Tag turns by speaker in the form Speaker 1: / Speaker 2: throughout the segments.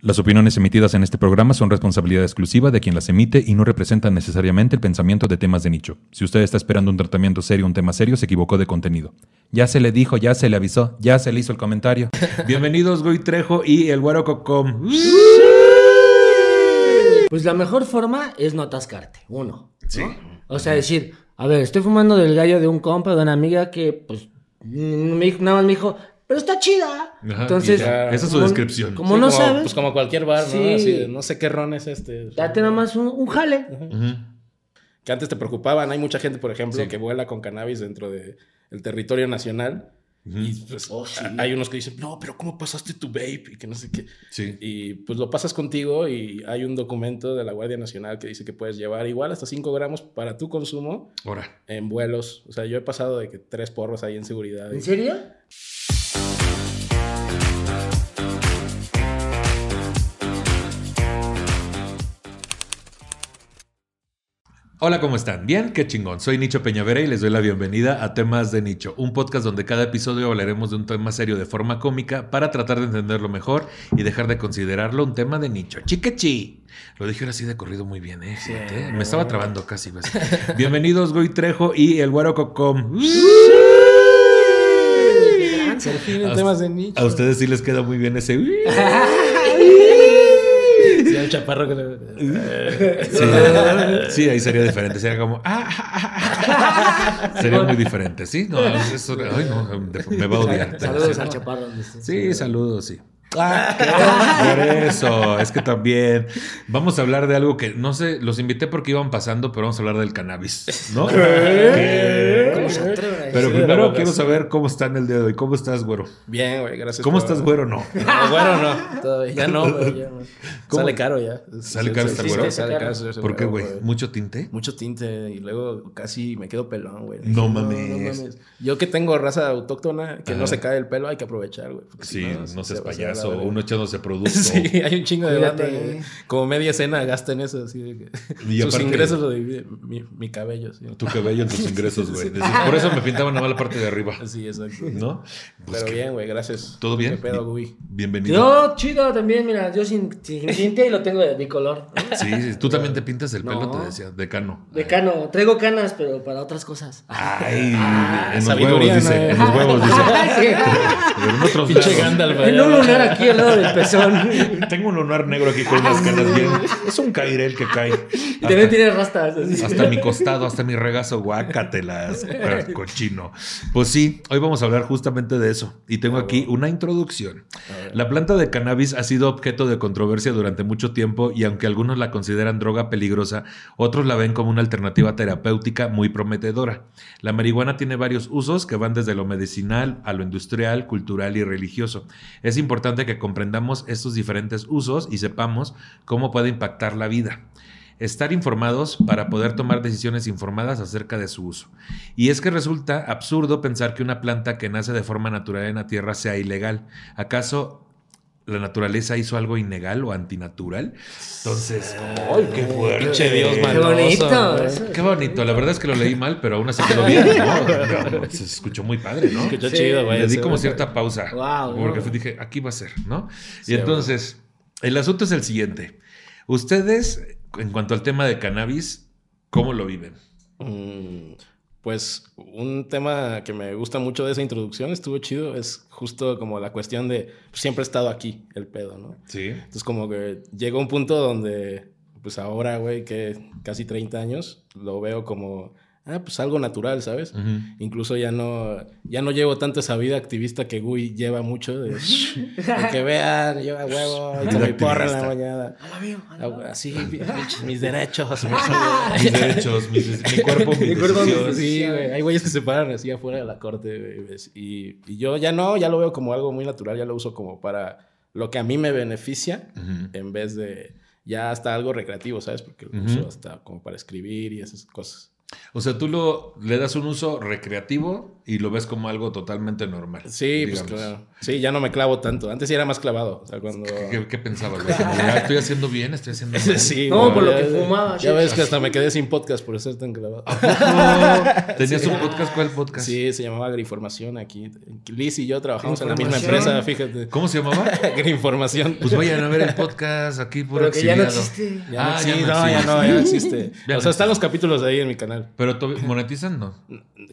Speaker 1: Las opiniones emitidas en este programa son responsabilidad exclusiva de quien las emite y no representan necesariamente el pensamiento de temas de nicho. Si usted está esperando un tratamiento serio, un tema serio, se equivocó de contenido. Ya se le dijo, ya se le avisó, ya se le hizo el comentario. Bienvenidos, Goy Trejo y el Güero Cocom.
Speaker 2: Pues la mejor forma es no atascarte, uno. ¿no?
Speaker 1: Sí.
Speaker 2: O sea, decir, a ver, estoy fumando del gallo de un compa, de una amiga que, pues, mm, nada más me dijo, pero está chida.
Speaker 1: Ajá,
Speaker 2: Entonces,
Speaker 1: ya, esa es su descripción.
Speaker 2: Como
Speaker 3: Sí,
Speaker 2: no
Speaker 3: como,
Speaker 2: sabes,
Speaker 3: Pues como cualquier bar, ¿no?
Speaker 2: Sí.
Speaker 3: Así de, no sé qué ron es este.
Speaker 2: date nada más un, un jale.
Speaker 1: Ujú.
Speaker 3: Que antes te preocupaban. Hay mucha gente, por ejemplo,
Speaker 1: Sí.
Speaker 3: que vuela con cannabis dentro del territorio nacional. Y pues
Speaker 2: Oh, sí.
Speaker 3: hay unos que dicen, no, pero ¿cómo pasaste tu vape? Y que no sé qué.
Speaker 1: Sí.
Speaker 3: Y pues lo pasas contigo y hay un documento de la Guardia Nacional que dice que puedes llevar igual hasta 5 gramos para tu consumo
Speaker 1: Ahora.
Speaker 3: en vuelos. O sea, yo he pasado de que tres porros ahí en seguridad.
Speaker 2: ¿En
Speaker 3: Y-
Speaker 2: serio?
Speaker 1: Hola, ¿cómo están? Bien, qué chingón. Soy Nicho Peñavera y les doy la bienvenida a Temas de Nicho, un podcast donde cada episodio hablaremos de un tema serio de forma cómica para tratar de entenderlo mejor y dejar de considerarlo un tema de nicho. Chiquechi. Lo dije ahora sí de corrido muy bien, ¿eh? Fíjate, ¿eh? Me estaba trabando casi. ¿ves? Bienvenidos, Goy Trejo y el Güero Cocom.
Speaker 3: Por fin en
Speaker 1: A-
Speaker 3: temas de nicho.
Speaker 1: A ustedes sí les queda muy bien ese.
Speaker 3: Sí, chaparro que le-
Speaker 1: Sí, sí, ahí sería diferente. Sería como. "Ah, ah, ah". Sería muy diferente, ¿sí? No, eso, ay, no, me va a odiar.
Speaker 2: Saludos al chaparro. donde estés.
Speaker 1: Sí, saludos, sí. Por eso, es que también vamos a hablar de algo que no sé, los invité porque iban pasando, pero vamos a hablar del cannabis, ¿no? ¿Qué?
Speaker 2: ¿Cómo se
Speaker 1: Pero primero quiero saber cómo están el día de hoy. ¿Cómo estás, güero?
Speaker 3: Bien, güey, gracias.
Speaker 1: ¿Cómo
Speaker 3: por-
Speaker 1: estás, güero? No.
Speaker 3: No, bueno, no. Todavía ya no, güey, ya. Sale caro ya.
Speaker 1: ¿Sale
Speaker 3: Sí,
Speaker 1: caro
Speaker 3: sí,
Speaker 1: estar
Speaker 3: sí,
Speaker 1: güero?
Speaker 3: Sale caro
Speaker 1: ¿Por qué, güey? ¿Mucho tinte?
Speaker 3: Mucho tinte y luego casi me quedo pelón, güey.
Speaker 1: No mames.
Speaker 3: Yo que tengo raza autóctona, que
Speaker 1: Ajá.
Speaker 3: no se cae el pelo, hay que aprovechar, güey.
Speaker 1: Sí,
Speaker 3: si
Speaker 1: no, seas
Speaker 3: se a la verga.
Speaker 1: uno echándose producto.
Speaker 3: Sí, hay un chingo de
Speaker 2: Cuídate.
Speaker 3: banda. güey. Como media escena gasta en eso, así de que
Speaker 1: Y
Speaker 3: sus
Speaker 1: aparte-
Speaker 3: ingresos lo divide mi, mi cabello, sí.
Speaker 1: Tu cabello en tus ingresos, güey. Decís, Por eso me pintaban nada más la parte de arriba,
Speaker 3: Sí, exacto.
Speaker 1: ¿no? Pues
Speaker 3: Pero
Speaker 1: que-
Speaker 3: bien, güey, gracias.
Speaker 1: ¿Todo bien?
Speaker 3: ¿Qué pedo, güey?
Speaker 1: Bienvenido.
Speaker 2: Yo, chido también, mira, yo sin, sin tinte y lo tengo de bicolor.
Speaker 1: Sí, sí, tú también te pintas el pelo,
Speaker 2: No.
Speaker 1: te decía, de cano.
Speaker 2: De cano, traigo canas, pero para otras cosas.
Speaker 1: Ay, en los huevos, dice.
Speaker 3: ¿no?
Speaker 1: En los huevos, dice.
Speaker 2: Sí.
Speaker 1: Pero en otros
Speaker 3: Pinche
Speaker 1: lados.
Speaker 3: Gandalf.
Speaker 2: En un lunar aquí al lado del pezón.
Speaker 1: Tengo un lunar negro aquí con unas canas bien. Es un cairel que cae.
Speaker 2: Y también tiene rastas. así.
Speaker 1: Hasta mi costado, hasta mi regazo, guácatelas, cochino. Pues sí, hoy vamos a hablar justamente de eso. Y tengo aquí una introducción. La planta de cannabis ha sido objeto de controversia durante mucho tiempo y aunque algunos la consideran droga peligrosa, otros la ven como una alternativa terapéutica muy prometedora. La marihuana tiene varios usos que van desde lo medicinal a lo industrial, cultural y religioso. Es importante que comprendamos estos diferentes usos y sepamos cómo puede impactar la vida. Estar informados para poder tomar decisiones informadas acerca de su uso. Y es que resulta absurdo pensar que una planta que nace de forma natural en la tierra sea ilegal. ¿Acaso la naturaleza hizo algo ilegal o antinatural? Entonces, ¡ay, qué fuerte!
Speaker 3: Pinche Dios
Speaker 2: Qué
Speaker 3: maloso,
Speaker 2: bonito.
Speaker 1: Qué bonito. La verdad es que lo leí mal, pero aún así quedó bien. ¿no? Se escuchó muy padre, ¿no?
Speaker 3: Escuchó
Speaker 2: Sí.
Speaker 3: chido, güey.
Speaker 1: Le di como cierta pausa.
Speaker 2: Wow,
Speaker 1: porque dije, aquí va a ser, ¿no?
Speaker 3: Sí,
Speaker 1: y entonces, el asunto es el siguiente. Ustedes, en cuanto al tema de cannabis, ¿cómo lo viven?
Speaker 3: Mm, Pues un tema que me gusta mucho de esa introducción, estuvo chido, es justo como la cuestión de pues, siempre he estado aquí, el pedo, ¿no?
Speaker 1: Sí.
Speaker 3: Entonces como que llegó un punto donde, pues ahora, güey, que casi 30 años, lo veo como, ah, pues algo natural, ¿sabes? Incluso ya no, ya no llevo tanto esa vida activista que Gui lleva mucho, de, de que vean, lleva huevo, y mi porra en la mañana. Así, mis derechos.
Speaker 1: Mis derechos, mis- mi cuerpo, mi
Speaker 2: Mi cuerpo, mi
Speaker 1: decisión.
Speaker 3: Sí, güey. Hay güeyes que se paran así afuera de la corte, güey. Y, y yo ya no, ya lo veo como algo muy natural, ya lo uso como para lo que a mí me beneficia, en vez de ya hasta algo recreativo, ¿sabes? Porque lo uso hasta como para escribir y esas cosas.
Speaker 1: O sea, tú lo, le das un uso recreativo y lo ves como algo totalmente normal.
Speaker 3: Sí, pues claro. Sí, ya no me clavo tanto. Antes sí era más clavado. O sea, cuando...
Speaker 1: ¿Qué, qué? Como, ya estoy haciendo bien, estoy haciendo mal.
Speaker 3: Sí,
Speaker 2: No, por lo
Speaker 3: ya-
Speaker 2: que fumaba,
Speaker 3: Ya
Speaker 2: sí.
Speaker 3: ves que hasta me quedé sin podcast por ser tan clavado.
Speaker 1: No, ¿Tenías un podcast? ¿Cuál podcast?
Speaker 3: Sí, se llamaba Agriinformación aquí. Liz y yo trabajamos en la misma empresa, fíjate.
Speaker 1: ¿Cómo se llamaba?
Speaker 3: Agriinformación.
Speaker 1: Pues vayan a ver el podcast aquí por
Speaker 2: Pero que ya no existe.
Speaker 3: Ya no,
Speaker 1: Ah,
Speaker 3: sí,
Speaker 1: ya no
Speaker 3: no, ya
Speaker 1: existe.
Speaker 3: no, ya no existe. O sea, están los capítulos ahí en mi canal.
Speaker 1: Pero monetizan, no.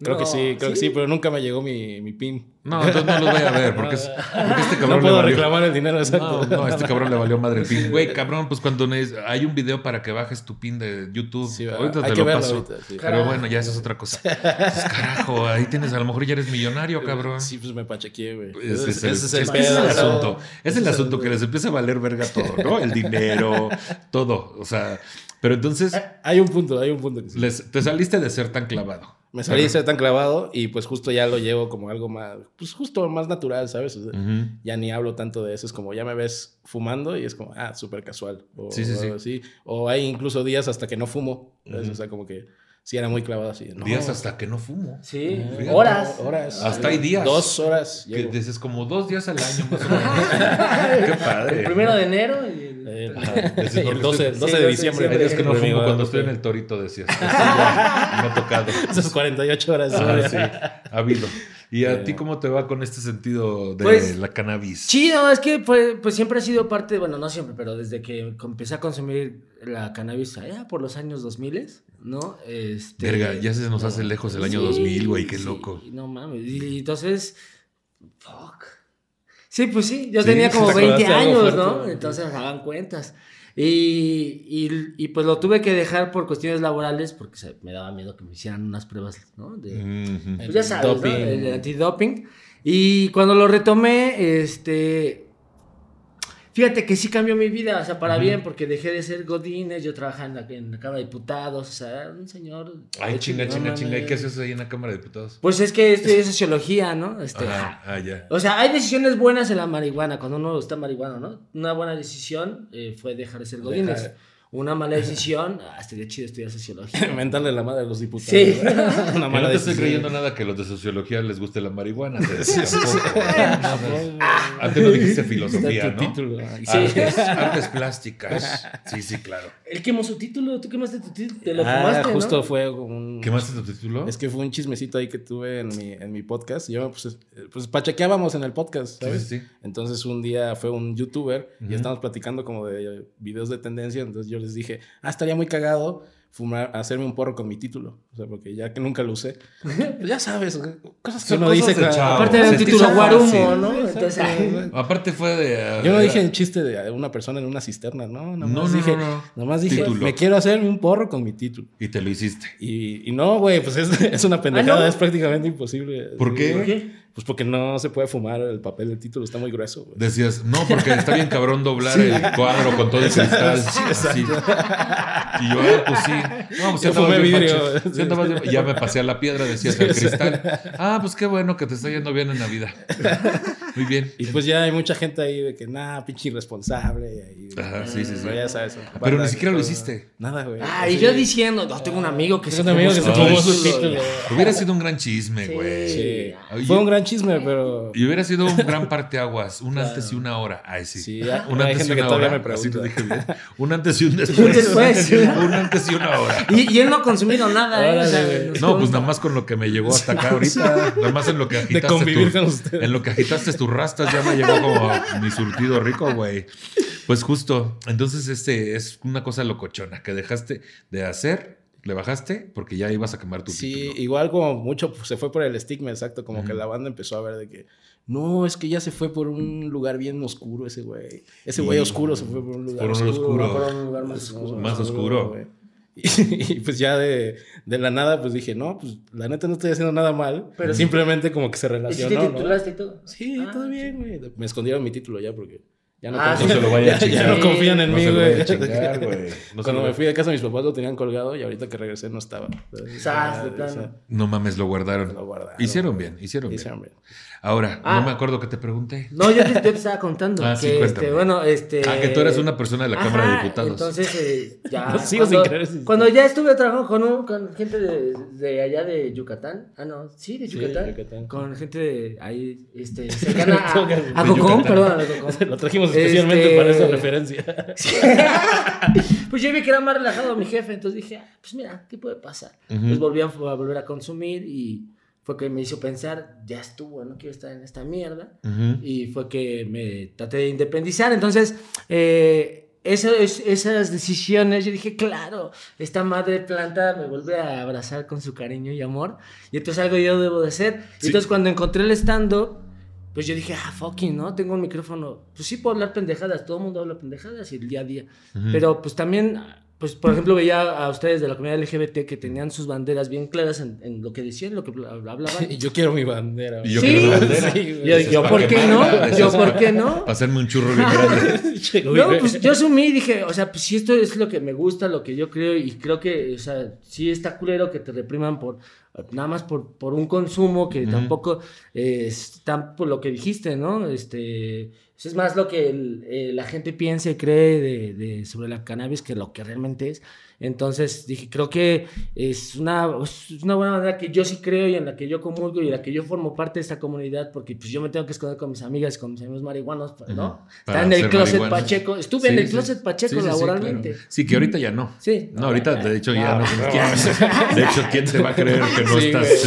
Speaker 3: Creo que sí, creo que
Speaker 2: ¿sí?
Speaker 3: sí, pero nunca me llegó mi, mi pin.
Speaker 1: No, entonces no los voy a ver porque, es- porque este cabrón
Speaker 3: No
Speaker 1: le
Speaker 3: puedo
Speaker 1: valió.
Speaker 3: reclamar el dinero, exacto.
Speaker 1: No, no, este cabrón le valió madre el pin. Güey, cabrón, pues cuando hay un video para que bajes tu pin de YouTube.
Speaker 3: Sí,
Speaker 1: ahorita
Speaker 3: Hay
Speaker 1: te
Speaker 3: que
Speaker 1: lo
Speaker 3: verlo
Speaker 1: paso.
Speaker 3: ahorita, sí.
Speaker 1: Pero bueno, ya eso es otra cosa. Pues, carajo, ahí tienes, a lo mejor ya eres millonario, cabrón.
Speaker 3: Sí, pues me pachequé, güey.
Speaker 1: Ese es el, asunto. Es el asunto que les empieza a valer verga todo, ¿no? El dinero, todo. O sea, pero entonces
Speaker 3: Hay un punto, hay un punto que sí.
Speaker 1: les- te saliste de ser tan clavado.
Speaker 3: Me salí de ser tan clavado y pues justo ya lo llevo como algo más, pues justo más natural, ¿sabes? O sea,
Speaker 1: Ujú.
Speaker 3: Ya ni hablo tanto de eso, es como ya me ves fumando y es como, ah, súper casual. O,
Speaker 1: Sí, sí,
Speaker 3: o
Speaker 1: sí.
Speaker 3: así. O hay incluso días hasta que no fumo. O sea, como que sí era muy clavado así. No,
Speaker 1: Días hasta que no fumo.
Speaker 2: Sí,
Speaker 1: Fíjate.
Speaker 2: horas.
Speaker 3: Horas.
Speaker 1: Hasta hay días.
Speaker 3: Dos horas.
Speaker 1: Que dices como dos días al año más o menos. Qué padre.
Speaker 2: El primero de enero y el...
Speaker 3: Eh,
Speaker 1: es
Speaker 3: el 12, el 12
Speaker 2: Sí,
Speaker 3: de
Speaker 2: 12
Speaker 3: diciembre.
Speaker 1: Días que no fumo cuando estoy en el torito, decías. Ha tocado.
Speaker 3: Esas 48 horas.
Speaker 1: Ah, sí, ha habido. ¿Y a ti cómo te va con este sentido de
Speaker 2: Pues,
Speaker 1: la cannabis?
Speaker 2: Chido, es que pues, pues siempre ha sido parte, bueno, no siempre, pero desde que empecé a consumir la cannabis allá por los años 2000, ¿no? Este,
Speaker 1: Verga, ya se nos hace lejos el año 2000, güey, qué
Speaker 2: sí,
Speaker 1: loco.
Speaker 2: No mames, y entonces, fuck. Sí, pues sí, yo
Speaker 1: Sí,
Speaker 2: tenía como
Speaker 3: te
Speaker 2: 20
Speaker 3: acordaste de algo
Speaker 2: años,
Speaker 3: fuerte.
Speaker 2: ¿no? Entonces hagan cuentas. Y, y, y, pues lo tuve que dejar por cuestiones laborales porque se- me daba miedo que me hicieran unas pruebas, ¿no? De,
Speaker 1: Ujú.
Speaker 2: pues ya sabes, ¿no?
Speaker 3: Doping.
Speaker 2: El antidoping. Y cuando lo retomé, este... Fíjate que sí cambió mi vida, o sea, para bien, porque dejé de ser Godínez, yo trabajaba en la, en la Cámara de Diputados, o sea, un señor...
Speaker 1: Ay, chinga,
Speaker 2: no
Speaker 1: chinga, chinga. ¿Y qué haces ahí en la Cámara de Diputados?
Speaker 2: Pues es que estudié sociología, ¿no? Este,
Speaker 1: Ajá, ah, ya.
Speaker 2: O sea, hay decisiones buenas en la marihuana, cuando uno está marihuana, ¿no? Una buena decisión eh, fue dejar de ser Godínez.
Speaker 3: Dejar.
Speaker 2: Una mala decisión, ah, estaría chido estudiar sociología.
Speaker 3: Mentarle la madre a los diputados.
Speaker 2: Sí.
Speaker 3: Una
Speaker 1: Que no
Speaker 3: mala
Speaker 1: te estoy creyendo nada que los de sociología les guste la marihuana. te decía, tampoco. Antes no dijiste filosofía, ¿no?
Speaker 3: título.
Speaker 2: Sí.
Speaker 1: Artes, artes plásticas. Sí, sí, claro.
Speaker 2: Él quemó su título, tú quemaste tu título, te lo
Speaker 3: Ah,
Speaker 2: fumaste,
Speaker 3: justo
Speaker 2: ¿no?
Speaker 3: fue un...
Speaker 1: ¿Quemaste tu título?
Speaker 3: Es que fue un chismecito ahí que tuve en mi, en mi podcast. Yo, pues, pues pachequeábamos en el podcast,
Speaker 1: Sí,
Speaker 3: ¿sabes?
Speaker 1: sí, sí.
Speaker 3: Entonces un día fue un youtuber y estábamos platicando como de videos de tendencia. Entonces yo les dije, ah, estaría muy cagado fumar, hacerme un porro con mi título. O sea, porque ya que nunca lo usé. Pues ya sabes, cosas que
Speaker 1: Son
Speaker 3: uno
Speaker 1: cosas
Speaker 3: dice.
Speaker 1: de chavo.
Speaker 2: Aparte era un
Speaker 1: Se
Speaker 2: título guarumo,
Speaker 1: fácil.
Speaker 2: ¿no?
Speaker 3: Sí,
Speaker 2: Entonces,
Speaker 3: exacto.
Speaker 1: Aparte fue de.
Speaker 3: Yo no dije en chiste de una persona en una cisterna, ¿no? Nada
Speaker 1: No,
Speaker 3: más
Speaker 1: no,
Speaker 3: dije,
Speaker 1: no, no.
Speaker 3: Nada más dije,
Speaker 1: Título.
Speaker 3: me quiero hacer un porro con mi título.
Speaker 1: Y te lo hiciste.
Speaker 3: Y, y no, güey, pues es, es una pendejada,
Speaker 2: ¿Ah, no?
Speaker 3: es prácticamente imposible.
Speaker 1: ¿Por
Speaker 3: Sí,
Speaker 1: qué?
Speaker 3: güey.
Speaker 2: ¿Qué?
Speaker 3: Pues porque no se puede fumar el papel del título, está muy grueso, güey.
Speaker 1: Decías, no, porque está bien cabrón doblar el cuadro con todo el cristal. así. Y yo, ah, pues sí. No, pues
Speaker 3: Yo
Speaker 1: ya
Speaker 3: fumé vidrio.
Speaker 1: Sí Ya me pasé a la piedra, decías el cristal. Ah, pues qué bueno que te está yendo bien en la vida. Muy bien.
Speaker 3: Y pues ya hay mucha gente ahí de que, nah, pinche irresponsable. y-
Speaker 1: Ajá, sí, sí, sí.
Speaker 3: Pero ya sabes.
Speaker 1: Pero ni siquiera lo hiciste.
Speaker 3: Nada, güey.
Speaker 2: Ah, y yo diciendo, no, tengo un amigo que
Speaker 3: Es
Speaker 2: se
Speaker 3: un amigo que se
Speaker 2: fumó
Speaker 3: su
Speaker 2: título.
Speaker 1: Hubiera sido un gran chisme, güey.
Speaker 3: Sí.
Speaker 1: Oye,
Speaker 3: Fue un gran chisme, pero.
Speaker 1: Y hubiera sido un gran parteaguas, un antes y una hora. Ay, sí.
Speaker 3: Sí,
Speaker 1: un
Speaker 3: hay
Speaker 1: antes y
Speaker 3: que
Speaker 1: una
Speaker 3: todavía
Speaker 1: hora.
Speaker 3: me.
Speaker 1: Así lo dije bien. Un antes y un después.
Speaker 2: Un después.
Speaker 1: Un antes y una hora.
Speaker 2: Y, y él no ha consumido nada, ¿eh? O sea,
Speaker 1: No, pues nada más con lo que me llegó hasta acá ahorita. Nada más en lo que
Speaker 3: De
Speaker 1: agitaste.
Speaker 3: convivir
Speaker 1: tu-
Speaker 3: con ustedes.
Speaker 1: en lo que agitaste tus rastas ya me llegó como mi surtido rico, güey. Pues justo. Entonces, este es una cosa locochona que dejaste de hacer, le bajaste porque ya ibas a quemar tu
Speaker 3: Sí,
Speaker 1: título.
Speaker 3: igual como mucho pues, se fue por el estigma, exacto. Como que la banda empezó a ver de que. No, es que ya se fue por un lugar bien oscuro ese güey. Ese güey oscuro se fue por un lugar
Speaker 1: Por un oscuro.
Speaker 2: Por un lugar más oscuro.
Speaker 1: Más oscuro.
Speaker 3: güey. Y, y, pues ya de, de la nada, pues dije, no, pues la neta no estoy haciendo nada mal.
Speaker 2: Pero-
Speaker 3: simplemente como que se
Speaker 2: ¿Y si te
Speaker 3: relacionó, ¿no?
Speaker 2: titulaste y todo?
Speaker 3: Sí,
Speaker 2: Ah,
Speaker 3: todo bien, güey. Me escondieron mi título ya porque ya no,
Speaker 2: Ah,
Speaker 3: confían,
Speaker 1: No se lo vaya a
Speaker 3: ya- ya
Speaker 1: chingar.
Speaker 3: no confían en
Speaker 1: No
Speaker 3: mí, güey.
Speaker 1: chingar. No
Speaker 3: Cuando me fui de casa mis papás lo tenían colgado y ahorita que regresé no estaba. Ya,
Speaker 2: plano.
Speaker 1: No mames, lo guardaron.
Speaker 3: Lo guardaron,
Speaker 1: hicieron
Speaker 3: güey.
Speaker 1: bien, hicieron bien.
Speaker 3: hicieron bien.
Speaker 1: Ahora,
Speaker 2: Ah.
Speaker 1: no me acuerdo que te pregunté.
Speaker 2: No, yo te, yo te estaba contando.
Speaker 1: Ah, sí,
Speaker 2: que,
Speaker 1: cuéntame.
Speaker 2: este, bueno, este.
Speaker 1: Ah, que tú eres una persona de la Cámara de Diputados.
Speaker 2: Entonces, eh, ya.
Speaker 3: No sigo sin
Speaker 2: cuando,
Speaker 3: creer esa
Speaker 2: cuando ya estuve trabajando con, un- con gente de, de allá de Yucatán. Ah, no, sí, de
Speaker 3: Sí,
Speaker 2: Yucatán.
Speaker 3: Yucatán.
Speaker 2: Con gente de ahí, este, cercana a, a Cocón, perdón, a Cocón.
Speaker 3: Lo trajimos especialmente
Speaker 2: Este-
Speaker 3: para esa referencia.
Speaker 2: pues yo vi que era más relajado mi jefe, entonces dije, ah, pues mira, ¿qué puede pasar?
Speaker 1: Ujú.
Speaker 2: Pues volví a, a volver a consumir y fue que me hizo pensar, ya estuvo, no quiero estar en esta mierda.
Speaker 1: Ujú.
Speaker 2: Y fue que me traté de independizar. Entonces, eh, eso es- esas decisiones, yo dije, claro, esta madre planta me vuelve a abrazar con su cariño y amor. Y entonces algo yo debo de hacer.
Speaker 1: Sí.
Speaker 2: Entonces, cuando encontré el stand-up, pues yo dije, ah, fucking, ¿no? Tengo un micrófono. Pues sí puedo hablar pendejadas, todo el mundo habla pendejadas y el día a día.
Speaker 1: Ujú.
Speaker 2: Pero pues también, pues por ejemplo, veía a ustedes de la comunidad LGBT que tenían sus banderas bien claras en, en lo que decían, lo que bla- hablaban.
Speaker 3: Y yo quiero mi bandera.
Speaker 1: Y yo
Speaker 2: Sí.
Speaker 1: quiero la bandera.
Speaker 3: Sí.
Speaker 2: Yo, ¿por qué no? Yo, ¿por qué no?
Speaker 1: Para hacerme un churro bien grande.
Speaker 2: No, pues yo asumí y dije, o sea, pues si esto es lo que me gusta, lo que yo creo, y creo que, o sea, sí está culero que te repriman por nada más por, por un consumo que tampoco eh, está por lo que dijiste, ¿no? Este, es más lo que el- eh, la gente piensa y cree de, de- sobre la cannabis que lo que realmente es. Entonces dije, creo que es una, es una buena manera que yo sí creo y en la que yo comulgo y en la que yo formo parte de esta comunidad, porque pues yo me tengo que esconder con mis amigas, con mis amigos marihuanos,
Speaker 1: Ujú.
Speaker 2: ¿no? Está en el closet. Pacheco. Estuve en el
Speaker 1: sí.
Speaker 2: closet Pacheco
Speaker 1: Sí, sí, sí,
Speaker 2: laboralmente.
Speaker 1: claro. Sí, que ahorita ya no.
Speaker 2: Sí.
Speaker 1: No, ahorita de hecho ya
Speaker 3: Ah,
Speaker 1: no.
Speaker 3: no.
Speaker 1: ¿Quién- de hecho, ¿quién te va a creer que no
Speaker 3: Sí,
Speaker 1: estás.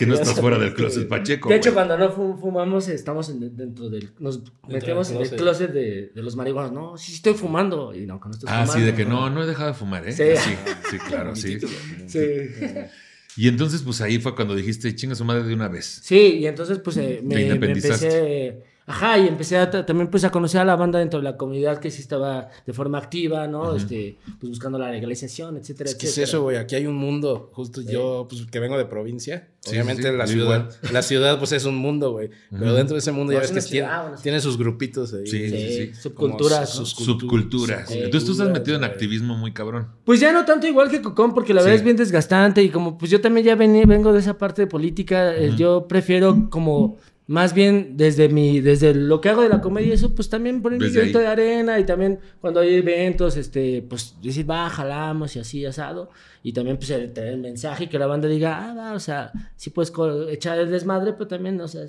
Speaker 1: Que no estás fuera del closet Pacheco?
Speaker 2: De hecho,
Speaker 1: güey?
Speaker 2: cuando no fu- fumamos, estamos en- dentro del. Nos metemos
Speaker 3: del
Speaker 2: en el
Speaker 3: closet.
Speaker 2: de, de los marihuanos. No, sí estoy fumando. Y no, que no estoy
Speaker 1: Ah,
Speaker 2: fumando.
Speaker 1: sí, de que no, no he dejado de fumar, ¿eh?
Speaker 2: Sí.
Speaker 1: Sí, sí, claro, sí.
Speaker 2: Sí.
Speaker 1: Y entonces, pues ahí fue cuando dijiste, chinga su madre de una vez.
Speaker 2: Sí, y entonces pues eh,
Speaker 1: Te
Speaker 2: me, me
Speaker 1: independizaste.
Speaker 2: empecé... Ajá, y empecé a, ta- también pues a conocer a la banda dentro de la comunidad que sí estaba de forma activa, ¿no? Este, pues buscando la legalización, etcétera,
Speaker 3: Es que es eso, güey. Aquí hay un mundo. Justo yo, pues que vengo de provincia.
Speaker 1: Sí,
Speaker 3: Obviamente
Speaker 1: sí, sí,
Speaker 3: la ciudad.
Speaker 1: igual.
Speaker 3: La ciudad, pues es un mundo, güey. Pero dentro de ese mundo
Speaker 2: No,
Speaker 3: ya
Speaker 2: es
Speaker 3: ves que tiene,
Speaker 2: ciudad,
Speaker 3: sus grupitos ahí.
Speaker 1: Sí, sí,
Speaker 2: Sí,
Speaker 1: sí.
Speaker 2: subculturas,
Speaker 1: Subculturas.
Speaker 3: Sí.
Speaker 1: Entonces tú estás metido en activismo muy cabrón.
Speaker 2: Pues ya no tanto igual que Cocón, porque la
Speaker 1: Sí.
Speaker 2: verdad es bien desgastante y como pues yo también ya vení- vengo de esa parte de política, eh, yo prefiero como más bien desde mi, desde lo que hago de la comedia, eso pues también poner mi de arena y también cuando hay eventos, este, pues decir, va, jalamos y así asado. Y también pues el, tener el mensaje y que la banda diga, ah, va, o sea, sí puedes echar el desmadre, pero también, o sea,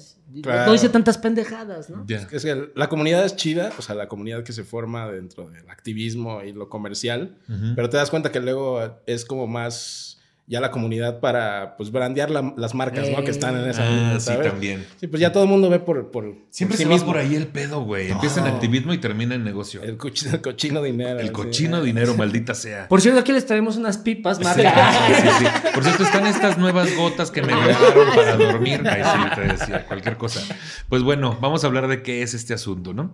Speaker 3: Claro.
Speaker 2: no hice tantas pendejadas, ¿no?
Speaker 3: Es que la comunidad es chida, o sea, la comunidad que se forma dentro del activismo y lo comercial, pero te das cuenta que luego es como más ya la comunidad para pues brandear la- las marcas, ¿no?
Speaker 2: Eh.
Speaker 3: Que están en esa
Speaker 1: Ah, sí,
Speaker 3: ¿sabes?
Speaker 1: también.
Speaker 3: Sí, pues ya todo el mundo ve por, por
Speaker 1: Siempre
Speaker 3: por sí
Speaker 1: se va
Speaker 3: mismo.
Speaker 1: por ahí el pedo, güey. Empieza en activismo y termina en negocio.
Speaker 3: El cochino, el cochino dinero.
Speaker 1: El
Speaker 3: sí.
Speaker 1: cochino dinero, maldita sea.
Speaker 2: Por cierto, aquí les traemos unas pipas,
Speaker 1: Sí,
Speaker 2: marca.
Speaker 1: sí, sí. Por cierto, están estas nuevas gotas que me regalaron para dormir. Ay, sí, te decía, cualquier cosa. Pues bueno, vamos a hablar de qué es este asunto, ¿no?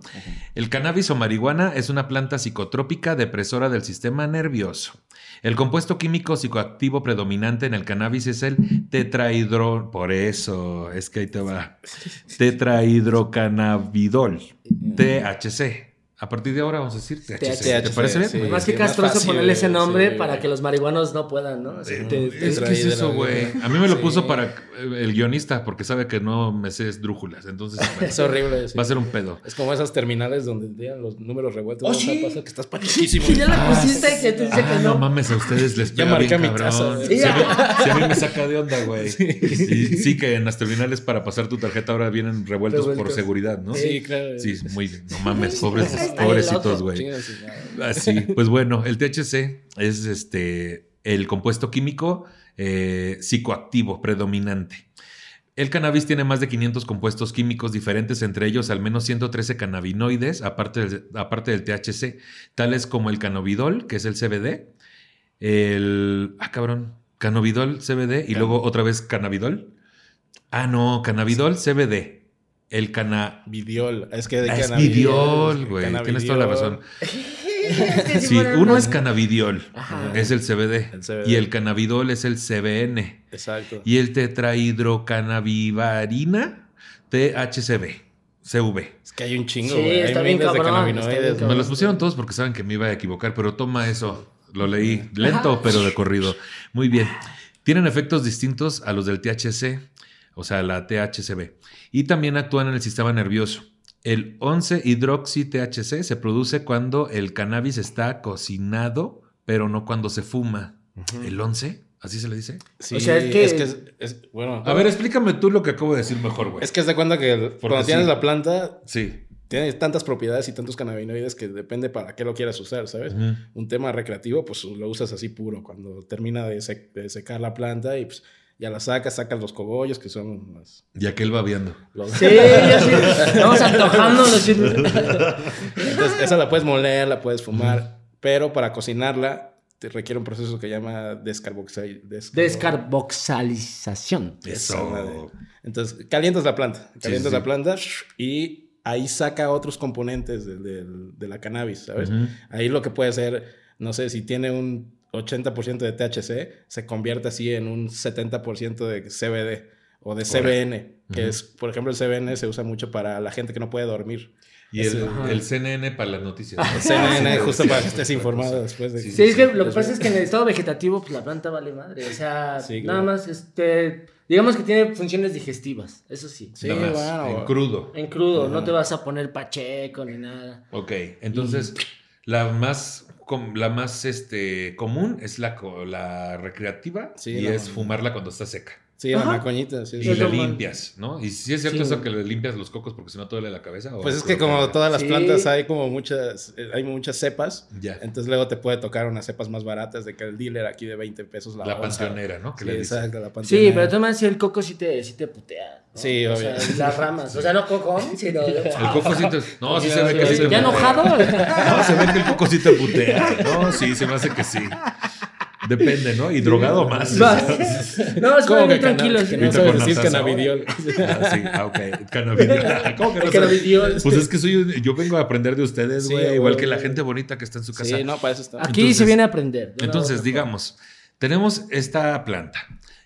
Speaker 1: El cannabis o marihuana es una planta psicotrópica depresora del sistema nervioso. El compuesto químico psicoactivo predominante en el cannabis es el tetrahidro... Por eso, es que ahí te va. Tetrahidrocannabidol. THC. A partir de ahora vamos a decir THC. ¿Te parece bien?
Speaker 3: sí.
Speaker 2: Más que castroso ponerle ese nombre
Speaker 3: sí,
Speaker 2: para
Speaker 3: güey.
Speaker 2: que los marihuanos no puedan, ¿no? O sea,
Speaker 1: Eh,
Speaker 2: te- te-
Speaker 1: es que es eso, güey. A mí me lo
Speaker 3: Sí.
Speaker 1: puso para eh, el guionista porque sabe que no me sé esdrújulas. Entonces bueno,
Speaker 3: Es horrible. sí.
Speaker 1: va a ser un pedo.
Speaker 3: Es como esas terminales donde tienen los números revueltos.
Speaker 2: Oh, sí.
Speaker 3: pasa que estás pachequísimo.
Speaker 2: Que ya la
Speaker 1: Ah,
Speaker 2: pusiste y que te dice
Speaker 1: Ah,
Speaker 2: que
Speaker 1: no
Speaker 2: no.
Speaker 1: mames, a ustedes les
Speaker 3: Ya
Speaker 1: pega bien
Speaker 3: marqué mi
Speaker 1: cabrón.
Speaker 3: casa, güey.
Speaker 1: Si a, mí, si a mí me saca de onda, güey. Sí. sí, que en las terminales para pasar tu tarjeta ahora vienen revueltos, por seguridad, ¿no?
Speaker 3: Sí, claro.
Speaker 1: Sí, muy bien. No mames, pobres, pobrecitos, güey. Así, pues bueno, el THC es este el compuesto químico eh, psicoactivo predominante. El cannabis tiene más de 500 compuestos químicos diferentes, entre ellos al menos 113 cannabinoides, aparte del, aparte del THC, tales como el cannabidiol, que es el CBD, el... Ah, cabrón, cannabidiol, CBD, y luego otra vez cannabidol. Ah, no, cannabidol, CBD. El cana...
Speaker 3: Vidiol. Es que de
Speaker 1: Ah, es
Speaker 3: cannabidiol,
Speaker 1: vidiol, güey.
Speaker 3: cannabidiol.
Speaker 1: Tienes toda la razón. Sí, uno es cannabidiol,
Speaker 2: Ajá.
Speaker 1: es el CBD,
Speaker 3: El CBD.
Speaker 1: y el cannabidol es el CBN,
Speaker 3: Exacto.
Speaker 1: y el tetrahidrocannabivarina, THCB, CV.
Speaker 3: Es que hay un chingo,
Speaker 2: Sí,
Speaker 3: güey.
Speaker 2: está
Speaker 3: hay
Speaker 2: bien
Speaker 3: de
Speaker 2: cabrón,
Speaker 3: cannabinoides.
Speaker 2: está bien.
Speaker 1: Me los pusieron todos porque saben que me iba a equivocar, pero toma eso, lo leí lento, pero de corrido. Muy bien. Tienen efectos distintos a los del THC. o sea, la THCB. Y también actúan en el sistema nervioso. El 11-hidroxi-THC se produce cuando el cannabis está cocinado, pero no cuando se fuma. ¿El 11? ¿Así se le dice?
Speaker 3: Sí,
Speaker 2: O sea, es que-
Speaker 3: es, es- bueno.
Speaker 1: A ver, explícame tú lo que acabo de decir mejor, güey.
Speaker 3: Es que haz de cuenta que cuando
Speaker 1: sí.
Speaker 3: tienes la planta,
Speaker 1: Sí.
Speaker 3: tiene tantas propiedades y tantos cannabinoides que depende para qué lo quieras usar, ¿sabes? Un tema recreativo, pues lo usas así puro, cuando termina de, sec- de secar la planta y pues ya la sacas, sacas los cogollos, que son los...
Speaker 1: Y aquel va viendo.
Speaker 3: los-
Speaker 2: Sí, yo sí. Vamos antojándonos.
Speaker 3: Entonces, esa la puedes moler, la puedes fumar, pero para cocinarla te requiere un proceso que llama descarboxi- descarbo-
Speaker 2: Descarboxalización.
Speaker 3: Madre. Entonces, calientas la planta, calientas
Speaker 1: sí.
Speaker 3: la planta y ahí saca otros componentes de, de- de la cannabis, ¿sabes?
Speaker 1: Ujú.
Speaker 3: Ahí lo que puede ser, no sé, si tiene un 80% de THC, se convierte así en un 70% de CBD o de CBN, que es, por ejemplo, el CBN se usa mucho para la gente que no puede dormir.
Speaker 1: Y el, el CNN para las noticias.
Speaker 3: El CNN, justo para que estés informado después de
Speaker 1: Sí,
Speaker 2: Sí, es que lo que pasa es que en el estado vegetativo, pues la planta vale madre. O sea,
Speaker 3: Sí,
Speaker 2: nada más, este, digamos que tiene funciones digestivas, eso sí.
Speaker 3: Sí,
Speaker 1: Nada más,
Speaker 3: bueno.
Speaker 1: en crudo.
Speaker 2: En crudo, no te vas a poner pacheco ni nada.
Speaker 1: Ok, entonces la más com- la más este común es la, la recreativa
Speaker 3: Sí,
Speaker 1: y es fumarla cuando está seca.
Speaker 3: Sí, la
Speaker 2: Ajá.
Speaker 3: macoñita, sí,
Speaker 1: Y
Speaker 3: sí.
Speaker 2: Lo más-
Speaker 1: limpias, ¿no? Y si es cierto
Speaker 2: Sí.
Speaker 1: eso que le limpias los cocos porque si no te duele la cabeza. ¿o
Speaker 3: Pues es que como todas las
Speaker 2: Sí.
Speaker 3: plantas hay como muchas, eh, hay muchas cepas,
Speaker 1: Ya.
Speaker 3: entonces luego te puede tocar unas cepas más baratas de que el dealer aquí de 20 pesos la,
Speaker 1: La panteonera, ¿no? Que
Speaker 3: Sí,
Speaker 1: le
Speaker 3: exacto, la
Speaker 2: Sí,
Speaker 3: panteonera.
Speaker 2: pero de todas maneras, sí, el coco sí te, sí te putea. ¿no?
Speaker 3: Sí,
Speaker 2: o
Speaker 3: obvio.
Speaker 2: Sea, las ramas. O sea, no coco, sino.
Speaker 1: El coco sí te... No, sí se ve que sí te
Speaker 2: ¿Ya enojado?
Speaker 1: No, se ve que el coco sí te putea. No, sí, se me hace que sí. Depende, ¿no? Y drogado más.
Speaker 2: Va. No, es
Speaker 3: ¿Cómo
Speaker 2: muy
Speaker 3: que
Speaker 2: tranquilo.
Speaker 3: cana-
Speaker 2: sí.
Speaker 3: que no sabes
Speaker 1: con
Speaker 3: decir cannabidiol?
Speaker 1: Ah, sí, ah, ok. Cannabidiol. ¿Cómo que no
Speaker 2: cannabidiol.
Speaker 1: Pues es que soy un- yo vengo a aprender de ustedes,
Speaker 3: Sí,
Speaker 1: güey.
Speaker 3: güey.
Speaker 1: igual que la gente bonita que está en su casa.
Speaker 3: Sí, no, para eso está.
Speaker 2: Aquí
Speaker 1: Entonces-
Speaker 2: se viene a aprender.
Speaker 1: Entonces, digamos, tenemos esta planta.